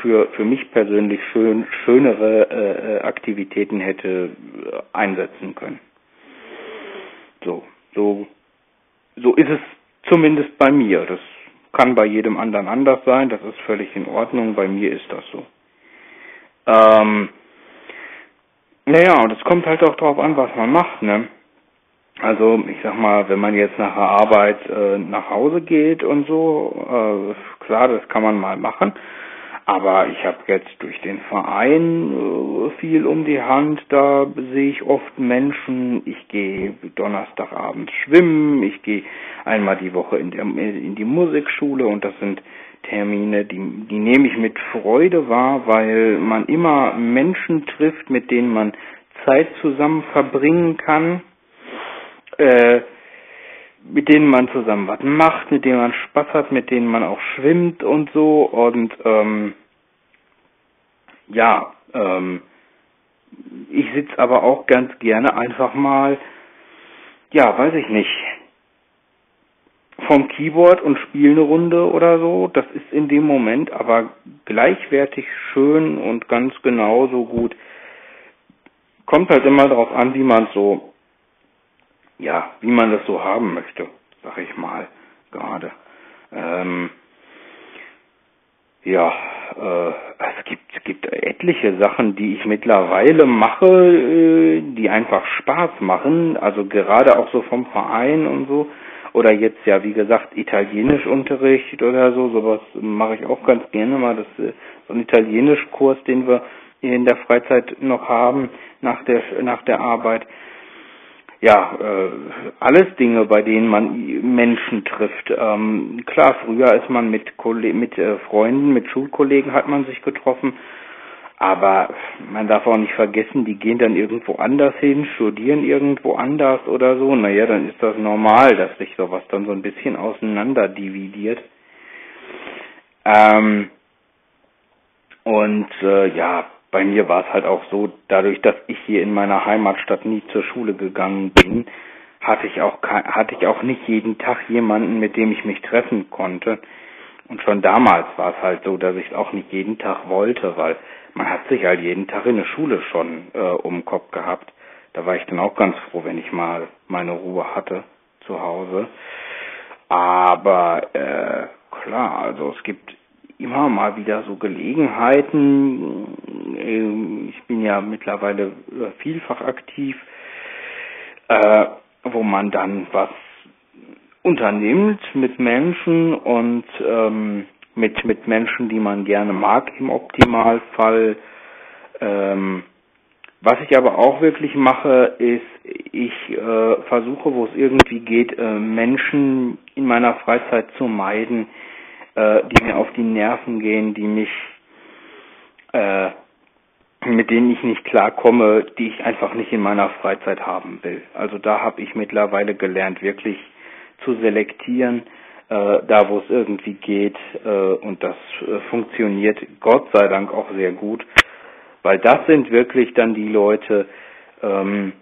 für für mich persönlich schön, schönere äh, Aktivitäten hätte äh, einsetzen können. So, so, so ist es zumindest bei mir. Das kann bei jedem anderen anders sein, das ist völlig in Ordnung, bei mir ist das so. Ähm, naja, und es kommt halt auch drauf an, was man macht, ne? Also ich sag mal, wenn man jetzt nach der Arbeit äh, nach Hause geht und so, äh, klar, das kann man mal machen. Aber ich habe jetzt durch den Verein äh, viel um die Hand, da sehe ich oft Menschen. Ich gehe Donnerstagabend schwimmen, ich gehe einmal die Woche in, der, in die Musikschule und das sind Termine, die, die nehme ich mit Freude wahr, weil man immer Menschen trifft, mit denen man Zeit zusammen verbringen kann, äh, mit denen man zusammen was macht, mit denen man Spaß hat, mit denen man auch schwimmt und so und ähm, ja, ähm, ich sitze aber auch ganz gerne einfach mal, ja, weiß ich nicht, vom Keyboard und spiele eine Runde oder so. Das ist in dem Moment aber gleichwertig schön und ganz genauso gut. Kommt halt immer darauf an, wie man so, ja, wie man das so haben möchte, sag ich mal gerade. Ähm, ja, äh, es gibt, es gibt etliche Sachen, die ich mittlerweile mache, äh, die einfach Spaß machen. Also gerade auch so vom Verein und so. Oder jetzt ja, wie gesagt, Italienischunterricht oder so. Sowas mache ich auch ganz gerne mal. Das äh, so ein Italienischkurs, den wir in der Freizeit noch haben nach der nach der Arbeit ja, äh, alles Dinge, bei denen man Menschen trifft. Ähm, klar, früher ist man mit, mit äh, Freunden, mit Schulkollegen hat man sich getroffen, aber man darf auch nicht vergessen, die gehen dann irgendwo anders hin, studieren irgendwo anders oder so. Naja, dann ist das normal, dass sich sowas dann so ein bisschen auseinander dividiert. Ähm, und äh, ja, bei mir war es halt auch so, dadurch, dass ich hier in meiner Heimatstadt nie zur Schule gegangen bin, hatte ich auch hatte ich auch nicht jeden Tag jemanden, mit dem ich mich treffen konnte. Und schon damals war es halt so, dass ich es auch nicht jeden Tag wollte, weil man hat sich halt jeden Tag in der Schule schon äh, um den Kopf gehabt. Da war ich dann auch ganz froh, wenn ich mal meine Ruhe hatte zu Hause. Aber äh, klar, also es gibt immer mal wieder so Gelegenheiten. Ähm, ich bin ja mittlerweile äh, vielfach aktiv, äh, wo man dann was unternimmt mit Menschen und ähm, mit mit Menschen, die man gerne mag im Optimalfall. Ähm, was ich aber auch wirklich mache, ist, ich äh, versuche, wo es irgendwie geht, äh, Menschen in meiner Freizeit zu meiden, äh, die mir auf die Nerven gehen, die mich, äh, mit denen ich nicht klarkomme, die ich einfach nicht in meiner Freizeit haben will. Also da habe ich mittlerweile gelernt, wirklich zu selektieren, äh, da wo es irgendwie geht äh, und das äh, funktioniert Gott sei Dank auch sehr gut, weil das sind wirklich dann die Leute, ähm,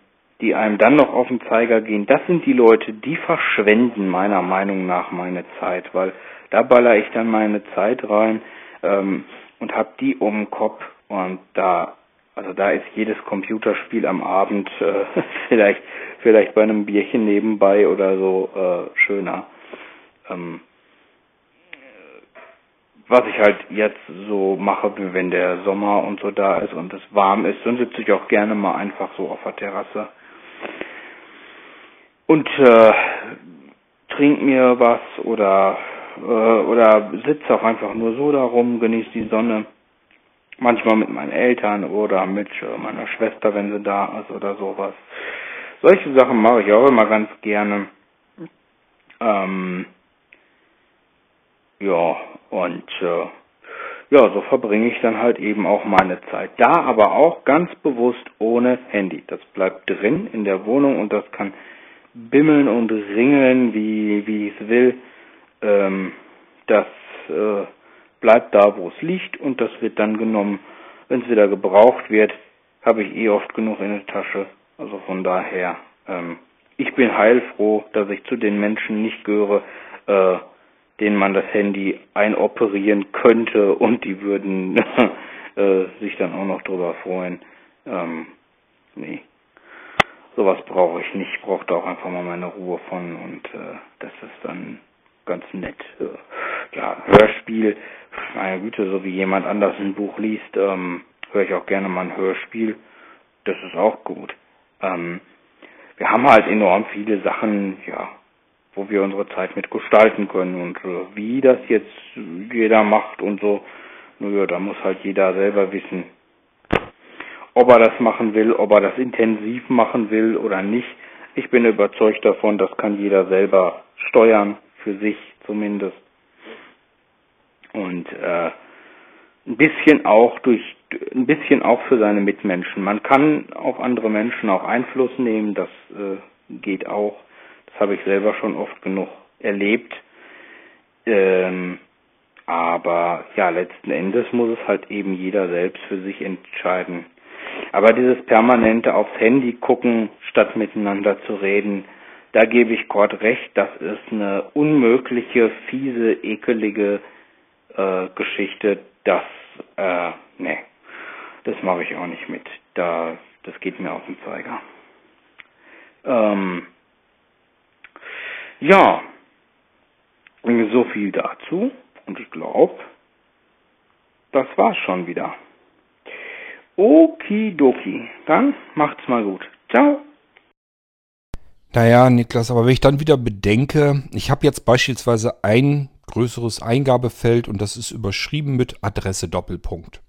die einem dann noch auf den Zeiger gehen, das sind die Leute, die verschwenden meiner Meinung nach meine Zeit, weil da baller ich dann meine Zeit rein ähm, und hab die um den Kopf und da also da ist jedes Computerspiel am Abend äh, vielleicht vielleicht bei einem Bierchen nebenbei oder so äh, schöner. Ähm, was ich halt jetzt so mache, wenn der Sommer und so da ist und es warm ist, dann sitze ich auch gerne mal einfach so auf der Terrasse und äh, trink mir was oder äh, oder sitze auch einfach nur so darum, genieße die Sonne. Manchmal mit meinen Eltern oder mit äh, meiner Schwester, wenn sie da ist oder sowas. Solche Sachen mache ich auch immer ganz gerne. Ähm, ja, und äh, ja, so verbringe ich dann halt eben auch meine Zeit. Da aber auch ganz bewusst ohne Handy. Das bleibt drin in der Wohnung und das kann bimmeln und ringeln, wie, wie ich es will. Ähm, das äh, bleibt da, wo es liegt und das wird dann genommen, wenn es wieder gebraucht wird, habe ich eh oft genug in der Tasche. Also von daher, ähm, ich bin heilfroh, dass ich zu den Menschen nicht gehöre, äh, denen man das Handy einoperieren könnte und die würden äh, sich dann auch noch drüber freuen. Ähm, nee, sowas brauche ich nicht. Ich brauche da auch einfach mal meine Ruhe von und äh, das ist dann ganz nett. Äh, ja, Hörspiel, meine Güte, so wie jemand anders ein Buch liest, ähm, höre ich auch gerne mal ein Hörspiel. Das ist auch gut. Ähm, wir haben halt enorm viele Sachen, ja, wo wir unsere Zeit mit gestalten können und äh, wie das jetzt jeder macht und so. Naja, da muss halt jeder selber wissen, ob er das machen will, ob er das intensiv machen will oder nicht. Ich bin überzeugt davon, das kann jeder selber steuern für sich zumindest. Und äh, ein bisschen auch durch ein bisschen auch für seine Mitmenschen. Man kann auf andere Menschen auch Einfluss nehmen, das äh, geht auch. Das habe ich selber schon oft genug erlebt. Ähm, aber ja, letzten Endes muss es halt eben jeder selbst für sich entscheiden. Aber dieses permanente aufs Handy gucken, statt miteinander zu reden, da gebe ich Gott recht, das ist eine unmögliche, fiese, ekelige äh, Geschichte. Das, äh, ne, das mache ich auch nicht mit. Da, das geht mir auf den Zeiger. Ähm, ja, so viel dazu. Und ich glaube, das war's schon wieder. Okidoki. Dann macht's mal gut. Ciao. Naja, Niklas, aber wenn ich dann wieder bedenke, ich habe jetzt beispielsweise ein größeres Eingabefeld und das ist überschrieben mit Adresse Doppelpunkt.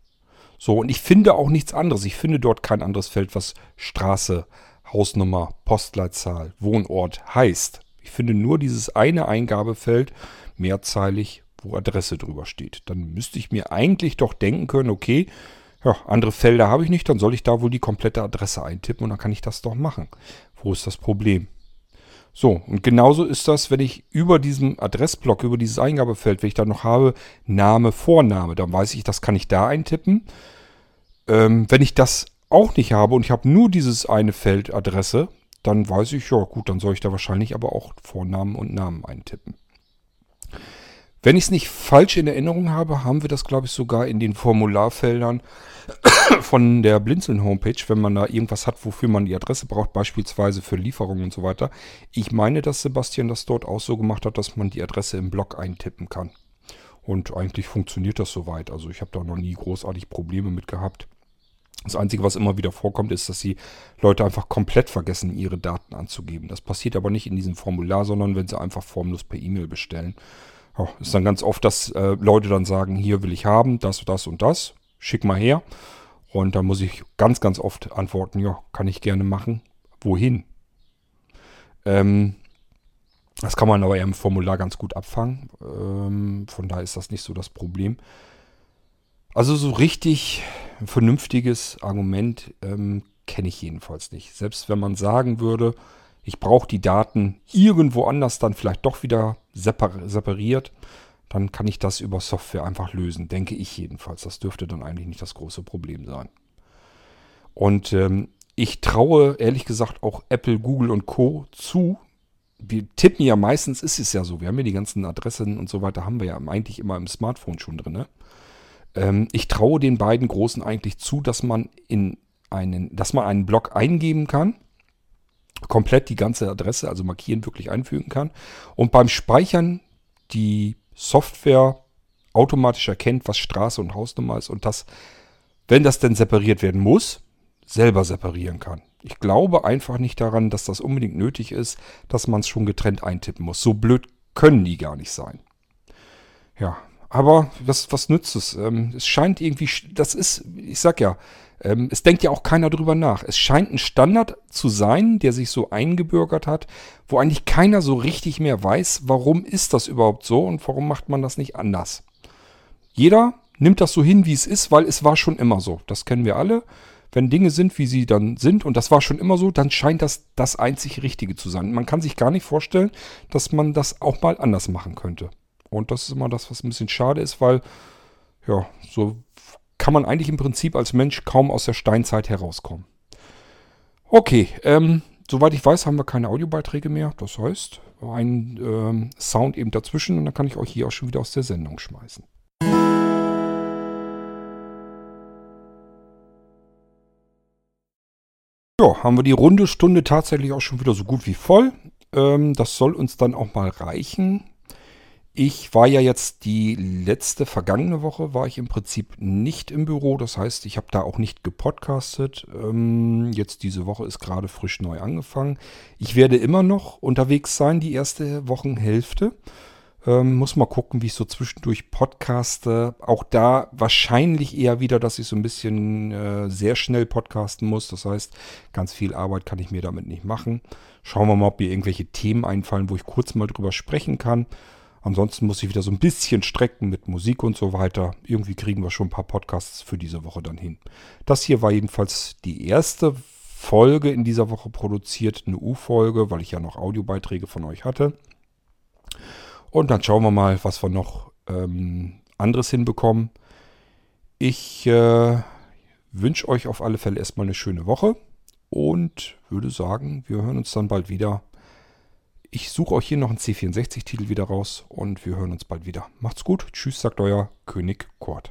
So, und ich finde auch nichts anderes. Ich finde dort kein anderes Feld, was Straße, Hausnummer, Postleitzahl, Wohnort heißt. Ich finde nur dieses eine Eingabefeld mehrzeilig, wo Adresse drüber steht. Dann müsste ich mir eigentlich doch denken können, okay, ja, andere Felder habe ich nicht, dann soll ich da wohl die komplette Adresse eintippen und dann kann ich das doch machen. Wo ist das Problem? So, und genauso ist das, wenn ich über diesem Adressblock, über dieses Eingabefeld, wenn ich da noch habe, Name, Vorname, dann weiß ich, das kann ich da eintippen. Ähm, wenn ich das auch nicht habe und ich habe nur dieses eine Feld Adresse, dann weiß ich, ja gut, dann soll ich da wahrscheinlich aber auch Vornamen und Namen eintippen. Wenn ich es nicht falsch in Erinnerung habe, haben wir das, glaube ich, sogar in den Formularfeldern von der Blinzeln-Homepage, wenn man da irgendwas hat, wofür man die Adresse braucht, beispielsweise für Lieferungen und so weiter. Ich meine, dass Sebastian das dort auch so gemacht hat, dass man die Adresse im Blog eintippen kann. Und eigentlich funktioniert das soweit. Also ich habe da noch nie großartig Probleme mit gehabt. Das Einzige, was immer wieder vorkommt, ist, dass die Leute einfach komplett vergessen, ihre Daten anzugeben. Das passiert aber nicht in diesem Formular, sondern wenn sie einfach formlos per E-Mail bestellen. Ja, ist dann ganz oft, dass äh, Leute dann sagen, hier will ich haben, das, das und das, schick mal her. Und dann muss ich ganz, ganz oft antworten, ja, kann ich gerne machen. Wohin? Ähm, das kann man aber ja im Formular ganz gut abfangen. Ähm, von daher ist das nicht so das Problem. Also so richtig vernünftiges Argument ähm, kenne ich jedenfalls nicht. Selbst wenn man sagen würde, ich brauche die Daten irgendwo anders dann vielleicht doch wieder separiert, dann kann ich das über Software einfach lösen, denke ich jedenfalls. Das dürfte dann eigentlich nicht das große Problem sein. Und ähm, ich traue ehrlich gesagt auch Apple, Google und Co. zu. Wir tippen ja meistens, ist es ja so, wir haben ja die ganzen Adressen und so weiter, haben wir ja eigentlich immer im Smartphone schon drin. Ne? Ähm, ich traue den beiden Großen eigentlich zu, dass man in einen, dass man einen Blog eingeben kann komplett die ganze Adresse, also markieren, wirklich einfügen kann. Und beim Speichern die Software automatisch erkennt, was Straße und Hausnummer ist und das, wenn das denn separiert werden muss, selber separieren kann. Ich glaube einfach nicht daran, dass das unbedingt nötig ist, dass man es schon getrennt eintippen muss. So blöd können die gar nicht sein. Ja, aber was, was nützt es? Ähm, es scheint irgendwie, das ist, ich sag ja, ähm, es denkt ja auch keiner drüber nach. Es scheint ein Standard zu sein, der sich so eingebürgert hat, wo eigentlich keiner so richtig mehr weiß, warum ist das überhaupt so und warum macht man das nicht anders. Jeder nimmt das so hin, wie es ist, weil es war schon immer so. Das kennen wir alle. Wenn Dinge sind, wie sie dann sind, und das war schon immer so, dann scheint das das einzig Richtige zu sein. Man kann sich gar nicht vorstellen, dass man das auch mal anders machen könnte. Und das ist immer das, was ein bisschen schade ist, weil, ja, so kann man eigentlich im Prinzip als Mensch kaum aus der Steinzeit herauskommen. Okay, ähm, soweit ich weiß, haben wir keine Audiobeiträge mehr. Das heißt, ein ähm, Sound eben dazwischen und dann kann ich euch hier auch schon wieder aus der Sendung schmeißen. Ja, haben wir die runde Stunde tatsächlich auch schon wieder so gut wie voll. Ähm, das soll uns dann auch mal reichen. Ich war ja jetzt die letzte vergangene Woche, war ich im Prinzip nicht im Büro. Das heißt, ich habe da auch nicht gepodcastet. Ähm, jetzt diese Woche ist gerade frisch neu angefangen. Ich werde immer noch unterwegs sein, die erste Wochenhälfte. Ähm, muss mal gucken, wie ich so zwischendurch podcaste. Auch da wahrscheinlich eher wieder, dass ich so ein bisschen äh, sehr schnell podcasten muss. Das heißt, ganz viel Arbeit kann ich mir damit nicht machen. Schauen wir mal, ob mir irgendwelche Themen einfallen, wo ich kurz mal drüber sprechen kann. Ansonsten muss ich wieder so ein bisschen strecken mit Musik und so weiter. Irgendwie kriegen wir schon ein paar Podcasts für diese Woche dann hin. Das hier war jedenfalls die erste Folge in dieser Woche produziert, eine U-Folge, weil ich ja noch Audiobeiträge von euch hatte. Und dann schauen wir mal, was wir noch ähm, anderes hinbekommen. Ich äh, wünsche euch auf alle Fälle erstmal eine schöne Woche und würde sagen, wir hören uns dann bald wieder. Ich suche euch hier noch einen C64-Titel wieder raus und wir hören uns bald wieder. Macht's gut. Tschüss, sagt euer König Kurt.